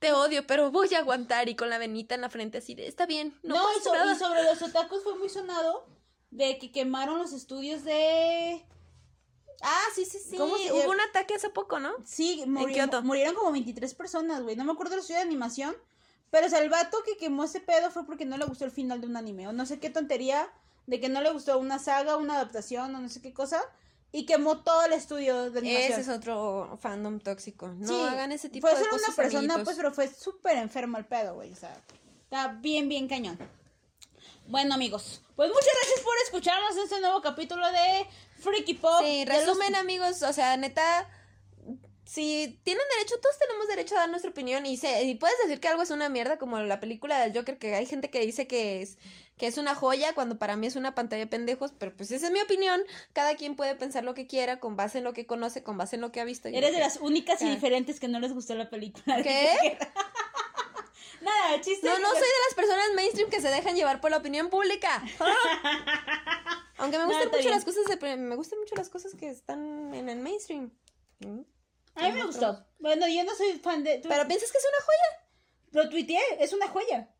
C: te odio, pero voy a aguantar y con la venita en la frente así de, está bien. No,
B: y, sobre los otakus fue muy sonado de que quemaron los estudios de...
C: Ah, sí, sí, sí. Hubo un ataque hace poco, ¿no?
B: Sí, murieron como 23 personas, güey. No me acuerdo el estudio de animación. Pero o sea, el vato que quemó ese pedo fue porque no le gustó el final de un anime. O no sé qué tontería de que no le gustó una saga, una adaptación o no sé qué cosa y quemó todo el estudio de animación.
C: Ese es otro fandom tóxico. No hagan ese tipo de cosas.
B: Fue una persona, pues, pero fue súper enfermo el pedo, güey. O sea, está bien, bien cañón. Bueno, amigos, pues muchas gracias por escucharnos en este nuevo capítulo de Freaky Pop.
C: Sí, resumen, amigos, o sea, neta, si tienen derecho, todos tenemos derecho a dar nuestra opinión y, se, y puedes decir que algo es una mierda, como la película del Joker, que hay gente que dice que es, que es una joya, cuando para mí es una pantalla de pendejos, pero pues esa es mi opinión, cada quien puede pensar lo que quiera, con base en lo que conoce, con base en lo que ha visto.
B: Eres de las únicas y diferentes que no les gustó la película.
C: ¿Qué?
B: Nada, chiste.
C: No, no soy de las personas mainstream que se dejan llevar por la opinión pública. Aunque me gustan mucho las cosas de, me gustan mucho las cosas que están en el mainstream.
B: ¿Mm? A mí me gustó. Bueno, yo no soy fan de.
C: ¿Pero piensas que es una joya?
B: Lo tuiteé, es una joya.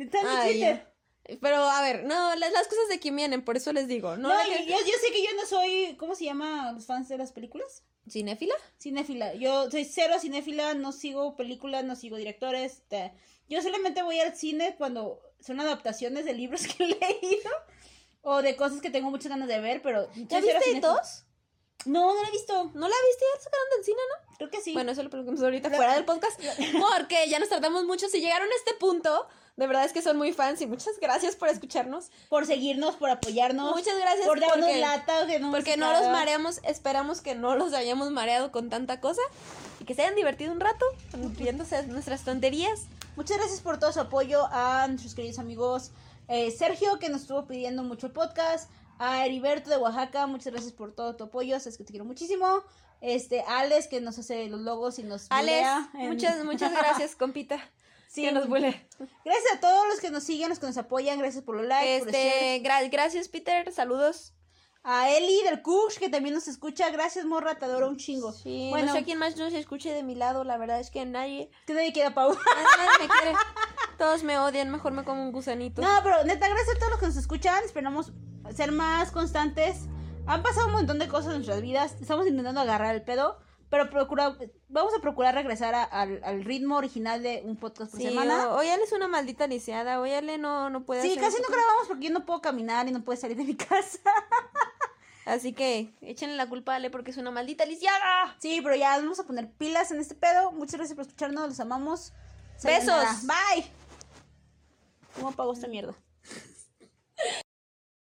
B: Está en mi Twitter.
C: Pero a ver, no, las, cosas de quién vienen, por eso les digo. No,
B: yo, sé que yo no soy. ¿Cómo se llama los fans de las películas?
C: ¿Cinéfila?
B: Cinéfila. Yo soy cero cinéfila, no sigo películas, no sigo directores. Yo solamente voy al cine cuando son adaptaciones de libros que he leído o de cosas que tengo muchas ganas de ver, pero.
C: ¿Ya viste dos?
B: No, no la he visto.
C: ¿No la viste? ¿Ya sacaron del cine, no?
B: Creo que sí.
C: Bueno, eso lo preguntamos ahorita fuera del podcast. Porque ya nos tardamos mucho. Si llegaron a este punto, de verdad es que son muy fans y muchas gracias por escucharnos.
B: Por seguirnos, por apoyarnos.
C: Muchas gracias
B: por darnos porque, lata. Que no
C: porque no los mareamos. Esperamos que no los hayamos mareado con tanta cosa. Y que se hayan divertido un rato riéndose nuestras tonterías.
B: Muchas gracias por todo su apoyo a nuestros queridos amigos. Eh, Sergio, que nos estuvo pidiendo mucho podcast a Heriberto de Oaxaca, muchas gracias por todo tu apoyo, sabes que te quiero muchísimo. Este, Alex, que nos hace los logos y nos
C: Alex, muchas, muchas gracias, compita. Sí, que nos vuele.
B: Gracias a todos los que nos siguen, los que nos apoyan, gracias por los likes.
C: Este, gracias, Peter, saludos.
B: A Eli del Kush, que también nos escucha. Gracias, morra, te adoro un chingo.
C: Sí, bueno, no sé quién más nos escuche de mi lado, la verdad es que nadie.
B: Que nadie quiera Pau.
C: Nadie me quiere. Todos me odian, mejor me como un gusanito.
B: No, pero neta, gracias a todos los que nos escuchan. Esperamos ser más constantes. Han pasado un montón de cosas en nuestras vidas. Estamos intentando agarrar el pedo. Pero procura, vamos a procurar regresar al, ritmo original de un podcast por semana.
C: Hoy Ale es una maldita lisiada. Hoy Ale no, no puede
B: Sí, casi no grabamos porque yo no puedo caminar y no puedo salir de mi casa.
C: Así que échenle la culpa a Ale porque es una maldita lisiada.
B: Sí, pero ya vamos a poner pilas en este pedo. Muchas gracias por escucharnos. Los amamos.
C: Besos.
B: Bye. ¿Cómo apago esta mierda?